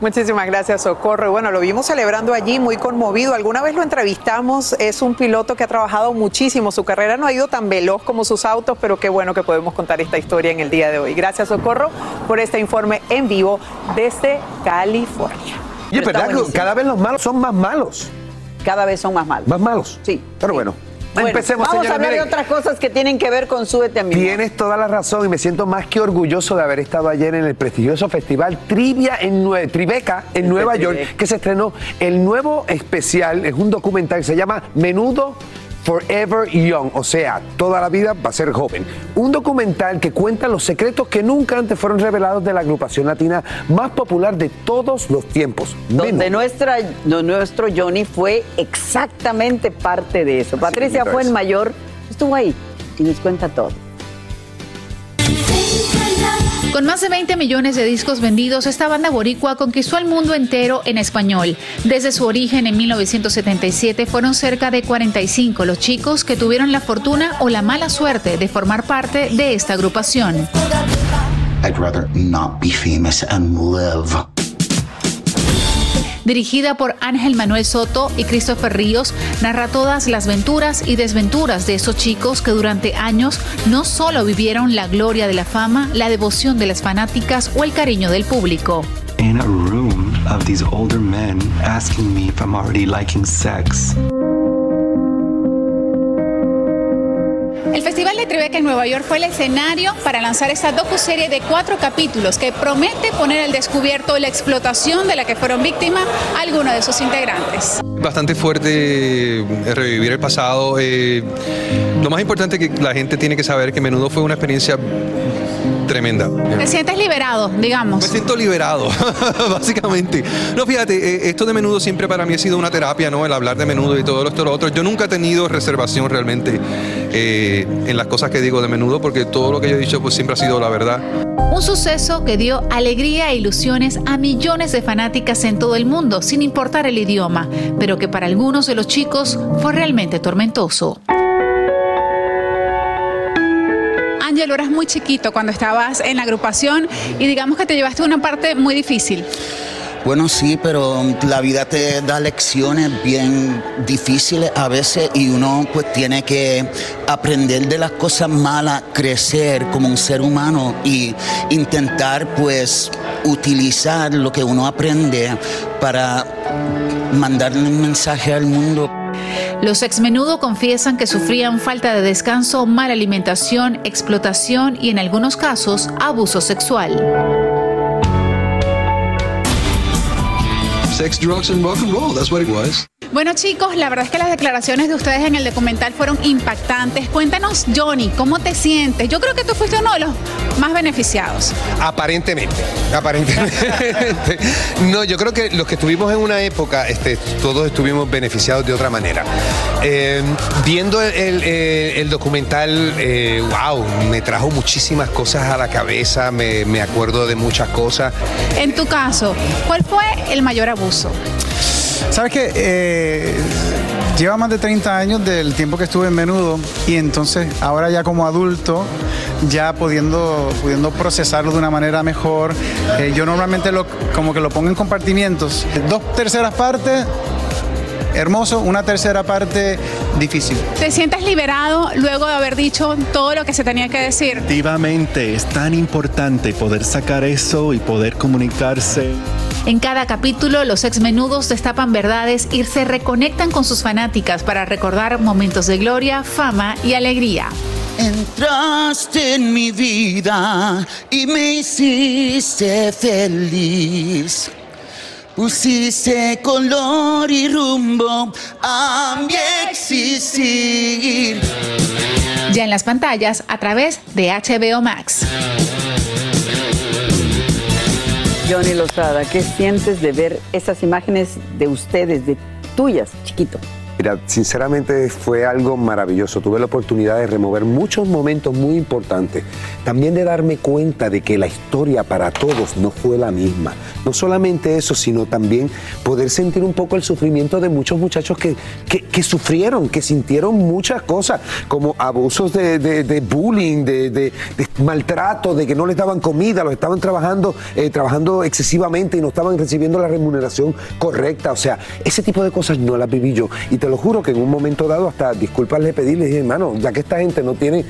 Muchísimas gracias, Socorro. Bueno, lo vimos celebrando allí, muy conmovido. Alguna vez lo entrevistamos, es un piloto que ha trabajado muchísimo. Su carrera no ha ido tan veloz como sus autos, pero qué bueno que podemos contar esta historia en el día de hoy. Gracias, Socorro, por este informe en vivo desde California. Y es verdad que cada vez los malos son más malos. Cada vez son más malos. Más malos. Sí. Pero bueno. Bueno, Empecemos, vamos señora, a hablar miren. de otras cosas que tienen que ver con Súbete a mi Tienes toda la razón y me siento más que orgulloso de haber estado ayer en el prestigioso festival Trivia en Nue- Tribeca en Nueva York, que se estrenó el nuevo especial, es un documental que se llama Menudo Forever Young, o sea, toda la vida va a ser joven. Un documental que cuenta los secretos que nunca antes fueron revelados de la agrupación latina más popular de todos los tiempos. Donde nuestra, no, nuestro Johnny fue exactamente parte de eso. Patricia fue en mayor, estuvo ahí y nos cuenta todo. Con más de 20 millones de discos vendidos, esta banda boricua conquistó al mundo entero en español. Desde su origen en 1977 fueron cerca de 45 los chicos que tuvieron la fortuna o la mala suerte de formar parte de esta agrupación. I'd rather not be famous and live. Dirigida por Ángel Manuel Soto y Christopher Ríos, narra todas las venturas y desventuras de esos chicos que durante años no solo vivieron la gloria de la fama, la devoción de las fanáticas o el cariño del público. in a room of these older men asking me if I'm already liking sex. Tribeca en Nueva York fue el escenario para lanzar esta docuserie de cuatro capítulos que promete poner al descubierto la explotación de la que fueron víctimas algunos de sus integrantes. Bastante fuerte eh, revivir el pasado. eh, lo más importante que la gente tiene que saber que menudo fue una experiencia tremenda. Te sientes liberado, digamos. Me siento liberado, básicamente. No, fíjate, eh, esto de menudo siempre para mí ha sido una terapia, ¿no? El hablar de menudo y todo esto y lo otro. Yo nunca he tenido reservación realmente eh, en las cosas que digo de menudo porque todo lo que yo he dicho pues siempre ha sido la verdad. Un suceso que dio alegría e ilusiones a millones de fanáticas en todo el mundo, sin importar el idioma, pero que para algunos de los chicos fue realmente tormentoso. Ángelo, eras muy chiquito cuando estabas en la agrupación y digamos que te llevaste una parte muy difícil. Bueno, sí, pero la vida te da lecciones bien difíciles a veces y uno pues tiene que aprender de las cosas malas, crecer como un ser humano y intentar pues utilizar lo que uno aprende para mandarle un mensaje al mundo. Los exmenudo confiesan que sufrían falta de descanso, mala alimentación, explotación y en algunos casos abuso sexual. Sex, drugs rock and roll. Bueno chicos, la verdad es que las declaraciones de ustedes en el documental fueron impactantes. Cuéntanos, Johnny, ¿cómo te sientes? Yo creo que tú fuiste uno de los más beneficiados. Aparentemente, aparentemente. No, yo creo que los que estuvimos en una época, este, todos estuvimos beneficiados de otra manera. Eh, viendo el, el- el documental, eh, wow, me trajo muchísimas cosas a la cabeza, me, me acuerdo de muchas cosas. En tu caso, ¿cuál fue el mayor abuso? ¿Sabes qué? Eh, lleva más de 30 años del tiempo que estuve en menudo y entonces ahora ya como adulto, ya pudiendo, pudiendo procesarlo de una manera mejor, eh, yo normalmente lo, como que lo pongo en compartimientos. Dos terceras partes, hermoso, una tercera parte, difícil. ¿Te sientes liberado luego de haber dicho todo lo que se tenía que decir? Efectivamente, es tan importante poder sacar eso y poder comunicarse. En cada capítulo, los exmenudos destapan verdades y se reconectan con sus fanáticas para recordar momentos de gloria, fama y alegría. Entraste en mi vida y me hiciste feliz. Pusiste color y rumbo a mi existir. Ya en las pantallas a través de HBO Max. Johnny Lozada, ¿qué sientes de ver esas imágenes de ustedes, de tuyas, chiquito? Mira, sinceramente fue algo maravilloso. Tuve la oportunidad de remover muchos momentos muy importantes. También de darme cuenta de que la historia para todos no fue la misma. No solamente eso, sino también poder sentir un poco el sufrimiento de muchos muchachos que, que- sufrieron, que sintieron muchas cosas, como abusos de, de- bullying, de, maltrato, de que no les daban comida, los estaban trabajando, eh, trabajando excesivamente y no estaban recibiendo la remuneración correcta. O sea, ese tipo de cosas no las viví yo. Lo juro que en un momento dado hasta disculpas le pedí, le dije, hermano, ya que esta gente no tiene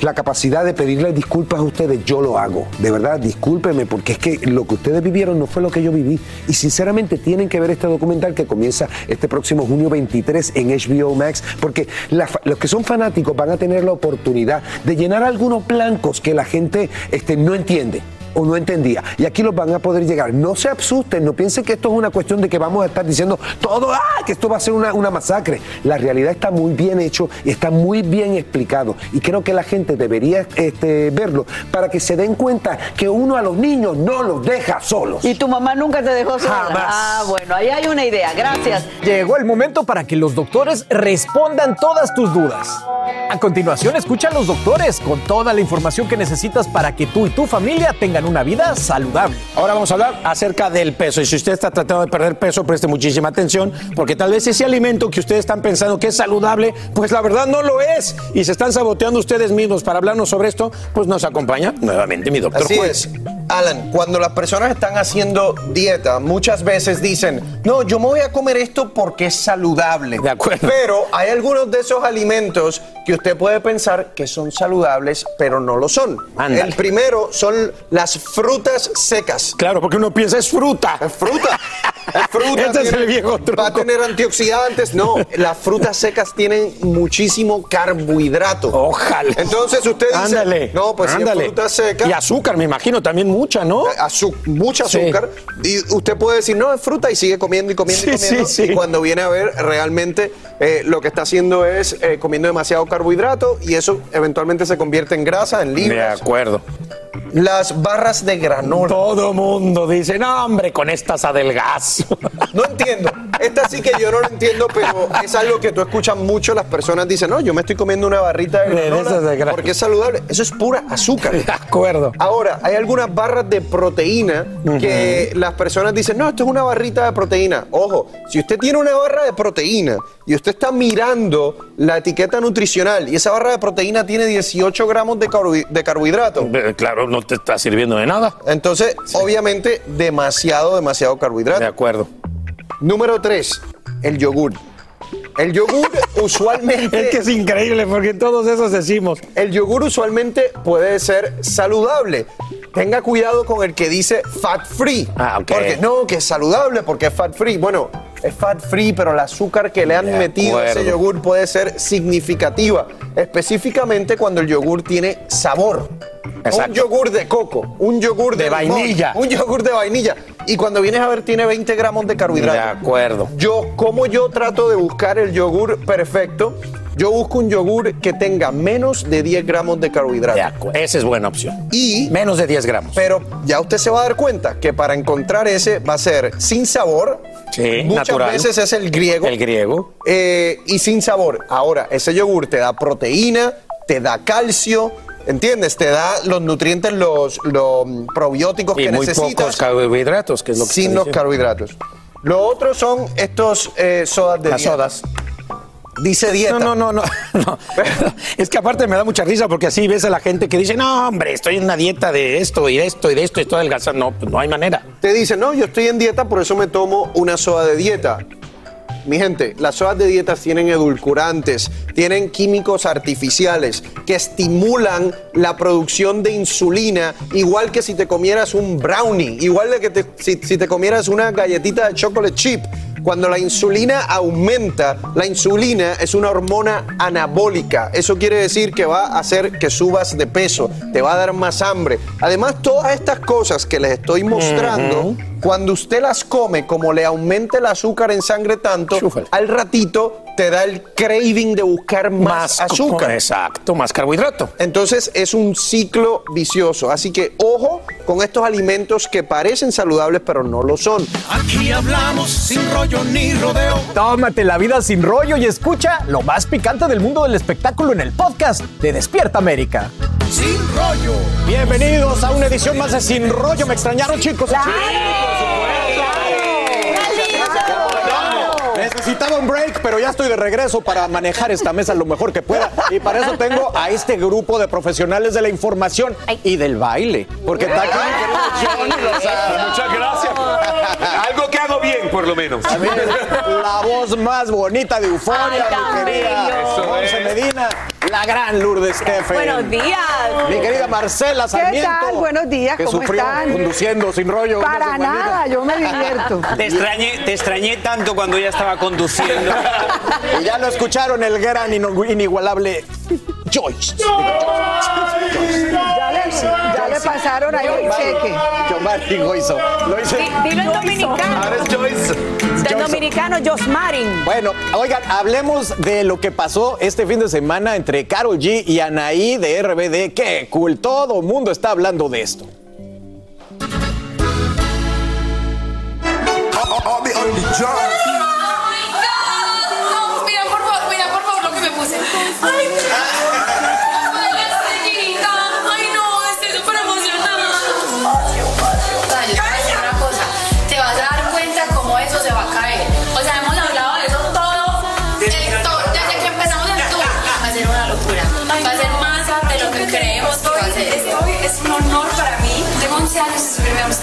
la capacidad de pedirle disculpas a ustedes, yo lo hago. De verdad, discúlpeme, porque es que lo que ustedes vivieron no fue lo que yo viví. Y sinceramente tienen que ver este documental que comienza este próximo junio 23 en HBO Max, porque los que son fanáticos van a tener la oportunidad de llenar algunos blancos que la gente este, no entiende. O no entendía. Y aquí los van a poder llegar. No se asusten, no piensen que esto es una cuestión de que vamos a estar diciendo todo, ah, que esto va a ser una, una masacre. La realidad está muy bien hecho y está muy bien explicado. Y creo que la gente debería este, verlo para que se den cuenta que uno a los niños no los deja solos. Y tu mamá nunca te dejó sola. Jamás. Ah, bueno, ahí hay una idea. Gracias. Llegó el momento para que los doctores respondan todas tus dudas. A continuación, escucha a los doctores con toda la información que necesitas para que tú y tu familia tengan una vida saludable. Ahora vamos a hablar acerca del peso. Y si usted está tratando de perder peso, preste muchísima atención, porque tal vez ese alimento que ustedes están pensando que es saludable, pues la verdad no lo es. Y se están saboteando ustedes mismos para hablarnos sobre esto, pues nos acompaña nuevamente mi doctor Así juez. es. Alan, cuando las personas están haciendo dieta, muchas veces dicen, no, yo me voy a comer esto porque es saludable. De acuerdo. Pero hay algunos de esos alimentos que usted puede pensar que son saludables, pero no lo son. Ándale. El primero son las frutas secas. Claro, porque uno piensa es fruta. Es fruta. Fruta. Este es el viejo truco. Va a tener antioxidantes. No, las frutas secas tienen muchísimo carbohidrato. Ojalá. Entonces usted dice, Ándale. no, pues si es ándale. fruta seca. Y azúcar, me imagino, también mucha, ¿no? Mucha Sí. azúcar. Y usted puede decir, no, es fruta y sigue comiendo y comiendo y comiendo. sí, sí. Y cuando viene a ver, realmente eh, lo que está haciendo es eh, comiendo demasiado carbohidrato y eso eventualmente se convierte en grasa, en De libras. acuerdo. Las barras de granola. Todo mundo dice, no, hombre, con estas No entiendo. Esta sí que yo no lo entiendo, pero es algo que tú escuchas mucho. Las personas dicen, no, yo me estoy comiendo una barrita de granola porque es saludable. Eso es pura azúcar. De acuerdo. Ahora, hay algunas barras de proteína que las personas dicen, no, esto es una barrita de proteína. Ojo, si usted tiene una barra de proteína y usted está mirando la etiqueta nutricional y esa barra de proteína tiene 18 gramos de, carbohi- de carbohidrato, Claro, no te está sirviendo de nada. entonces, obviamente, demasiado, demasiado carbohidrato. De acuerdo. Número 3, el yogur. El yogur usualmente... Es que es increíble porque todos esos decimos. El yogur usualmente puede ser saludable. Tenga cuidado con el que dice fat free. Ah, ok. Porque no, que es saludable porque es fat free. Bueno, es fat free, pero el azúcar que le han De metido a ese yogur puede ser significativa. Específicamente cuando el yogur tiene sabor. Exacto. Un yogur de coco, un yogur de, De limón, vainilla. un yogur de vainilla. Y cuando vienes a ver, tiene 20 gramos de De carbohidratos. acuerdo. Yo, como yo trato de buscar el yogur perfecto, yo busco un yogur que tenga menos de 10 gramos de De carbohidratos. acuerdo. Esa es buena opción. Y, Menos de 10 gramos. pero ya usted se va a dar cuenta que para encontrar ese va a ser sin sabor. Sí, Muchas natural. veces es el griego. El griego. eh, y sin sabor. Ahora, ese yogur te da proteína, te da calcio. ¿Entiendes? Te da los nutrientes, los, los mm, probióticos Y que muy necesitas. pocos carbohidratos, que es lo que sin los diciendo. carbohidratos. Lo otro son estos eh, sodas de Las dieta. sodas. Dice dieta. No, no, no, no, no. Es que aparte me da mucha risa porque así ves a la gente que dice, no, hombre, estoy en una dieta de esto y de esto y de esto y estoy adelgazando. No, pues no hay manera. Te dicen, no, yo estoy en dieta, por eso me tomo una soda de dieta. Mi gente, las sodas de dietas tienen edulcorantes, tienen químicos artificiales que estimulan la producción de insulina, igual que si te comieras un brownie, igual que te- si, si te comieras una galletita de chocolate chip. Cuando la insulina aumenta, la insulina es una hormona anabólica. Eso quiere decir que va a hacer que subas de peso, te va a dar más hambre. Además, todas estas cosas que les estoy mostrando, cuando usted las come, como le aumenta el azúcar en sangre tanto, al ratito te da el craving de buscar más, Más azúcar. Exacto, más carbohidrato. Entonces es un ciclo vicioso. Así que ojo con estos alimentos que parecen saludables pero no lo son. Aquí hablamos sin rollo ni rodeo. Tómate la vida sin rollo y escucha lo más picante del mundo del espectáculo en el podcast de Despierta América. Sin rollo. Bienvenidos a una edición más de Sin rollo. ¿Me extrañaron, chicos? Necesitaba un break, pero ya estoy de regreso para manejar esta mesa lo mejor que pueda. Y para eso tengo a este grupo de profesionales de la información y del baile. Porque está aquí Johnny Lozada. Muchas gracias. Algo que hago bien, por lo menos. La voz más bonita de Euforia, Ay, mi querida. Monse Medina, la gran Lourdes Steffen. Buenos días. Mi querida Marcela ¿Qué Sarmiento. tal? Buenos días, que ¿cómo sufrió están? conduciendo sin rollo. Para nada, yo me divierto. Te extrañé, te extrañé tanto cuando ella estaba conduciendo. Y ya lo escucharon, el gran inigualable Joyce. Ya le, ya le pasaron ahí el cheque. Lo hizo. Lo hice. Di- dilo en dominicano. Ahora es Joyce. Dominicano Josmarin. Bueno, oigan, hablemos de lo que pasó este fin de semana entre Carol G y Anaí de RBD. ¡Qué cool! Todo el mundo está hablando de esto.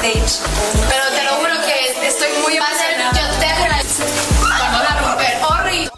De subirme a un stage. Pero te lo juro que estoy muy Va a ser, yo te agradezco. Vamos a romper. Horrible.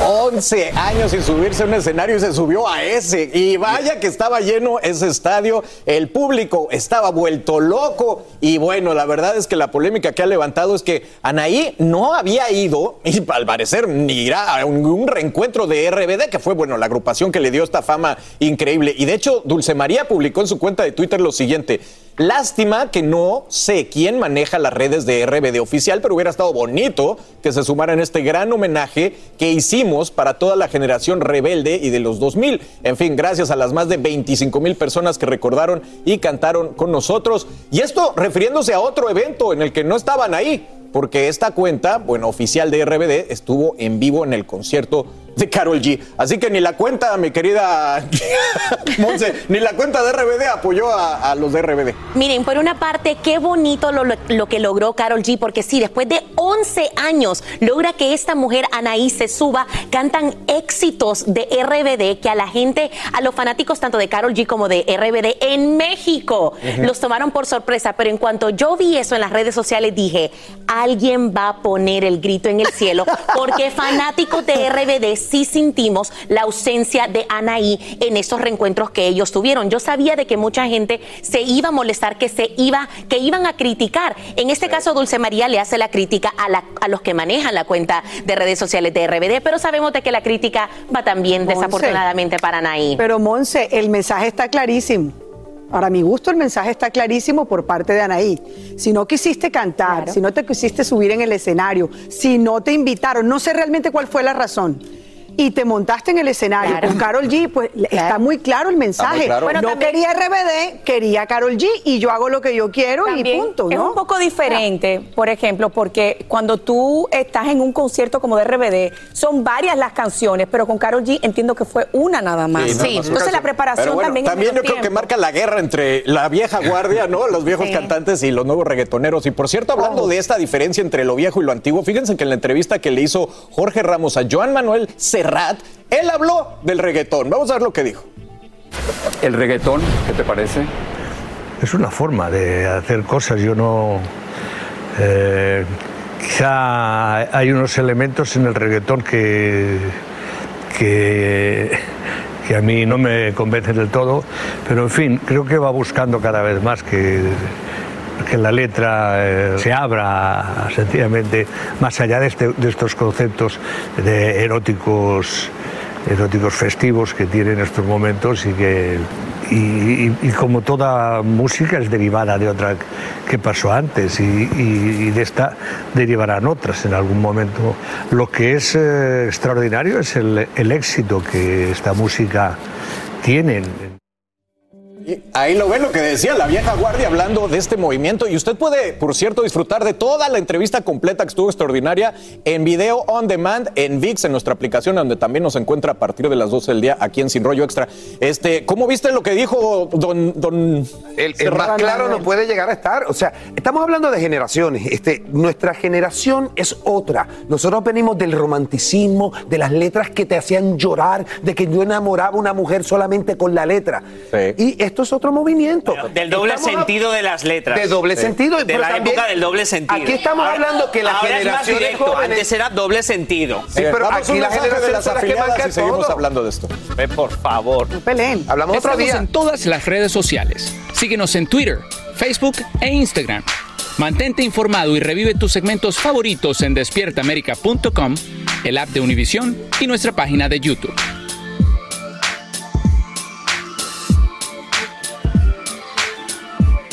11 años sin subirse a un escenario y se subió a ese. Y vaya que estaba lleno ese estadio. El público estaba vuelto loco. Y bueno, la verdad es que la polémica que ha levantado es que Anaí no había ido, y al parecer ni irá a un, un reencuentro de RBD, que fue, bueno, la agrupación que le dio esta fama increíble. Y de hecho, Dulce María publicó en su cuenta de Twitter lo siguiente. Lástima que no sé quién maneja las redes de RBD oficial, pero hubiera estado bonito que se sumara en este gran homenaje que hicimos para toda la generación rebelde y de los 2000. En fin, gracias a las más de 25 mil personas que recordaron y cantaron con nosotros. Y esto refiriéndose a otro evento en el que no estaban ahí, porque esta cuenta, bueno, oficial de RBD, estuvo en vivo en el concierto de Carol G. Así que ni la cuenta, mi querida Monse, ni la cuenta de RBD apoyó a, a los de RBD. Miren, por una parte, qué bonito lo, lo- lo que logró Carol G, porque sí, después de 11 años logra que esta mujer, Anaí, se suba, cantan éxitos de RBD que a la gente, a los fanáticos tanto de Carol G como de RBD en México, los tomaron por sorpresa, pero en cuanto yo vi eso en las redes sociales dije, alguien va a poner el grito en el cielo, porque fanáticos de RBD sí sentimos la ausencia de Anaí en estos reencuentros que ellos tuvieron. Yo sabía de que mucha gente se iba a molestar, que se iba, que iban a criticar. En este caso, Dulce María le hace la crítica a, la- a los que manejan la cuenta de redes sociales de RBD, pero sabemos de que la crítica va también Monse. desafortunadamente para Anaí. Pero Monse, el mensaje está clarísimo. Para mi gusto, el mensaje está clarísimo por parte de Anaí. Si no quisiste cantar, si no te quisiste subir en el escenario, si no te invitaron, no sé realmente cuál fue la razón. Y te montaste en el escenario Claro. con Carol G, pues está muy claro el mensaje. claro. Bueno, no también- quería RBD, quería Carol G y yo hago lo que yo quiero y punto. Es ¿no? un poco diferente, por ejemplo, porque cuando tú estás en un concierto como de RBD, son varias las canciones, pero con Carol G entiendo que fue una nada más. Sí, nada más una Entonces la preparación bueno, también es También yo creo que marca la guerra entre la vieja guardia, ¿no? Los viejos Sí. cantantes y los nuevos reggaetoneros. Y por cierto, hablando de esta diferencia entre lo viejo y lo antiguo, fíjense que en la entrevista que le hizo Jorge Ramos a Joan Manuel Serrat, él habló del reggaetón. Vamos a ver lo que dijo. El reggaetón, ¿qué te parece? Es una forma de hacer cosas. Yo no. eh, quizá hay unos elementos en el reggaetón que, que, que a mí no me convencen del todo, pero en fin, creo que va buscando cada vez más que, que la letra eh, se abra sencillamente más allá de, este- de estos conceptos de eróticos eróticos festivos que tiene en estos momentos y que y, como toda música es derivada de otra que pasó antes y de esta derivarán otras en algún momento. Lo que es eh, extraordinario es el, el éxito que esta música tiene. Ahí lo ven lo que decía la vieja guardia hablando de este movimiento. Y usted puede, por cierto, disfrutar de toda la entrevista completa que estuvo extraordinaria en video on demand en VIX, en nuestra aplicación, donde también nos encuentra a partir de las 12 del día aquí en Sin Rollo Extra. Este, ¿Cómo viste lo que dijo don. don El, el más claro no puede llegar a estar. O sea, estamos hablando de generaciones. Este, nuestra generación es otra. Nosotros venimos del romanticismo, de las letras que te hacían llorar, de que yo enamoraba a una mujer solamente con la letra. Y esto es otro movimiento. Del doble Estamos a- sentido de las letras. De doble sentido. De pero la también- época del doble sentido. Aquí estamos hablando que más generaciones directo, jóvenes- Antes era doble sentido. Sí, pero Vamos aquí las mensaje de las afiliadas y seguimos todo. hablando de esto. Por favor. Peleen. Hablamos otro Estamos día. en todas las redes sociales. Síguenos en Twitter, Facebook e Instagram. Mantente informado y revive tus segmentos favoritos en despiertaamerica.com, el app de Univision y nuestra página de YouTube.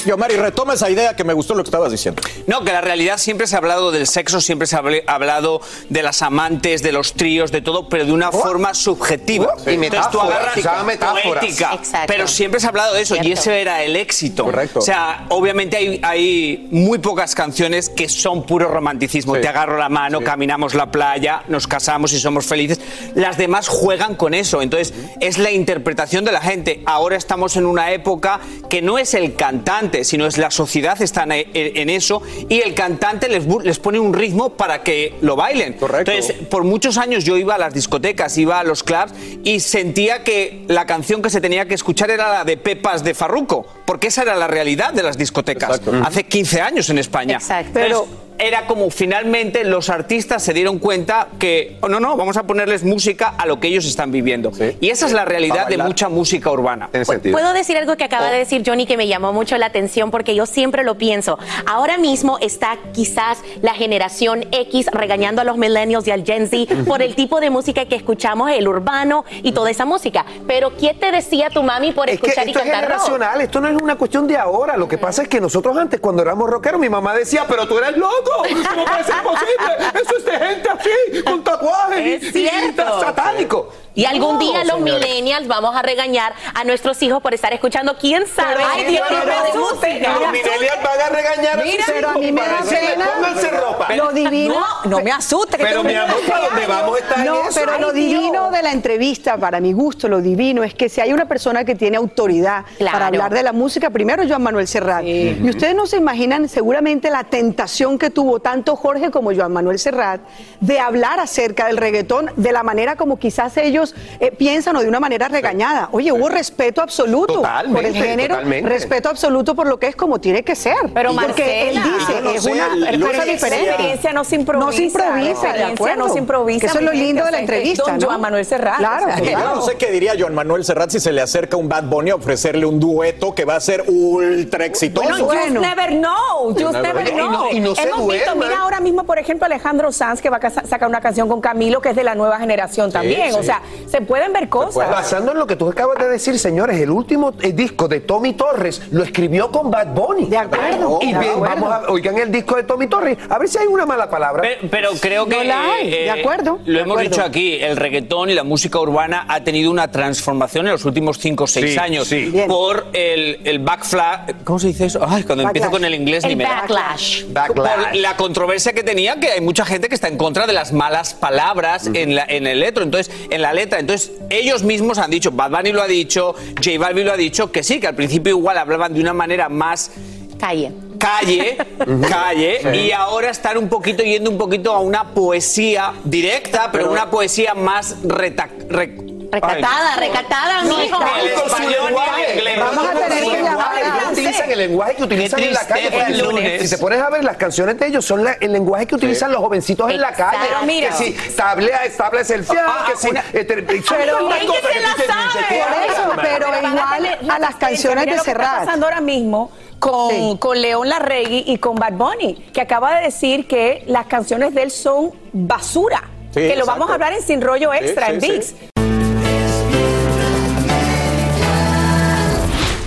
Yo, Mari, retoma esa idea que me gustó lo que estabas diciendo. No, que la realidad siempre se ha hablado del sexo, siempre se ha habl- hablado de las amantes, de los tríos, de todo, pero de una forma subjetiva. Oh, y Entonces tú metáforas, agarras usaban metáforas. poética, Exacto. pero siempre se ha hablado de eso y ese era el éxito. Correcto. O sea, obviamente hay, hay muy pocas canciones que son puro romanticismo. Te agarro la mano, caminamos la playa, nos casamos y somos felices. Las demás juegan con eso. Entonces, es la interpretación de la gente. Ahora estamos en una época que no es el cantante, sino es la sociedad está en, en eso y el cantante les, les pone un ritmo para que lo bailen. Entonces, por muchos años yo iba a las discotecas, iba a los clubs y sentía que la canción que se tenía que escuchar era la de Pepas de Farruco, porque esa era la realidad de las discotecas hace 15 años en España. Pero era como finalmente los artistas se dieron cuenta que, oh, no, no, vamos a ponerles música a lo que ellos están viviendo. Y esa es la realidad de mucha música urbana. Puedo decir algo que acaba de decir Johnny que me llamó mucho la atención porque yo siempre lo pienso. Ahora mismo está quizás la generación X regañando a los millennials y al Gen Z por el tipo de música que escuchamos, el urbano y toda esa música. Pero ¿quién te decía tu mami por Es que escuchar y esto es cantar rock? generacional, esto no es una cuestión de ahora. Lo que pasa es que nosotros antes, cuando éramos rockeros, mi mamá decía, pero tú eres loco, ¿cómo puede ser posible? Eso es de gente así, con tatuajes y- y, satánico. Y algún No, día los señores. millennials vamos a regañar a nuestros hijos por estar escuchando quién sabe Pero, de pero, música. Los millennials van a regañar a sus pero a mí me da decirle, pena. pónganse ropa. Lo divino. No, no me asuste. Pero, mi amor, ¿para dónde vamos? Está en No, eso. pero Ay, lo Dios. divino de la entrevista, para mi gusto, lo divino es que si hay una persona que tiene autoridad para hablar de la música, primero Joan Manuel Serrat. Y ustedes no se imaginan seguramente la tentación que tuvo tanto Jorge como Joan Manuel Serrat de hablar acerca del reggaetón de la manera como quizás ellos eh, piensan o de una manera regañada. Oye, hubo respeto absoluto por el género, totalmente. respeto absoluto por lo que es como tiene que ser. Pero porque él Marcela, dice, no es una cosa que diferente. La experiencia no se improvisa. No se improvisa, de acuerdo. no se improvisa. Que eso es lo lindo de la entrevista, Don ¿no? Joan Manuel Serrat. Claro, o sea, claro. Yo no sé qué diría Joan Manuel Serrat si se le acerca un Bad Bunny a ofrecerle un dueto que va a ser ultra exitoso. Bueno, just never know, just Never know. know. Y no- y no se Hemos visto, mira ahora mismo, por ejemplo, Alejandro Sanz, que va a sacar una canción con Camilo, que es de la nueva generación también. sí. O sea, se pueden ver cosas. Pues basando en lo que tú acabas de decir, señores, el último eh, disco de Tommy Torres lo escribió con Bad Bunny. De acuerdo. Y de bien, acuerdo. vamos a, oigan el disco de Tommy Torres, a ver si hay una mala palabra. Pero, pero creo que. No la hay, de acuerdo, Lo de hemos acuerdo. dicho aquí: el reggaetón y la música urbana ha tenido una transformación en los últimos 5 o 6 Sí, años. sí. Por el, el backflash. ¿Cómo se dice eso? Ay, cuando empiezo Backlash. con el inglés ni El me da. backlash. Por la controversia que tenía, que hay mucha gente que está en contra de las malas palabras en, la, en el letro, entonces, en la letra. Entonces, ellos mismos han dicho, Bad Bunny lo ha dicho, J Balvin lo ha dicho, que sí, que al principio igual hablaban de una manera más Calle. calle, calle, y ahora están un poquito yendo un poquito a una poesía directa, pero una poesía más reta, re- Recatada, recatada, No, mijo. Vamos a tener que llamar a- utilizan el lenguaje que utilizan en la calle. el lunes. Si te pones a ver las canciones de ellos, son la- el lenguaje que utilizan los jovencitos en la calle. Pero mira. que si tablea, establece el fiel, Ah, que si. una- eh, te- Pero- pero igual a las resistencia. canciones de lo que Serrat. Está pasando ahora mismo con, Sí. con León Larregui y con Bad Bunny, que acaba de decir que las canciones de él son basura. Sí, que lo exacto. vamos a hablar en Sin Rollo Extra, sí, en sí. VIX.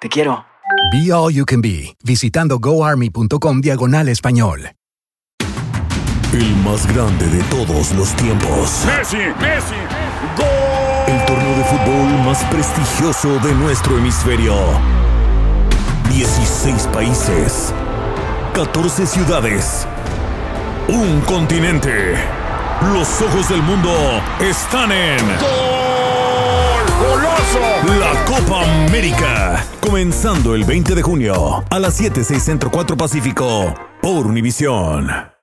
Te quiero. Be All You Can Be, visitando goarmy.com diagonal español. El más grande de todos los tiempos. Messi, Messi, El torneo de fútbol más prestigioso de nuestro hemisferio. 16 países. 14 ciudades. Un continente. Los ojos del mundo están en. goloso. La Copa América. Comenzando el 20 de junio a las 7, 6 Centro 4 Pacífico. Por Univisión.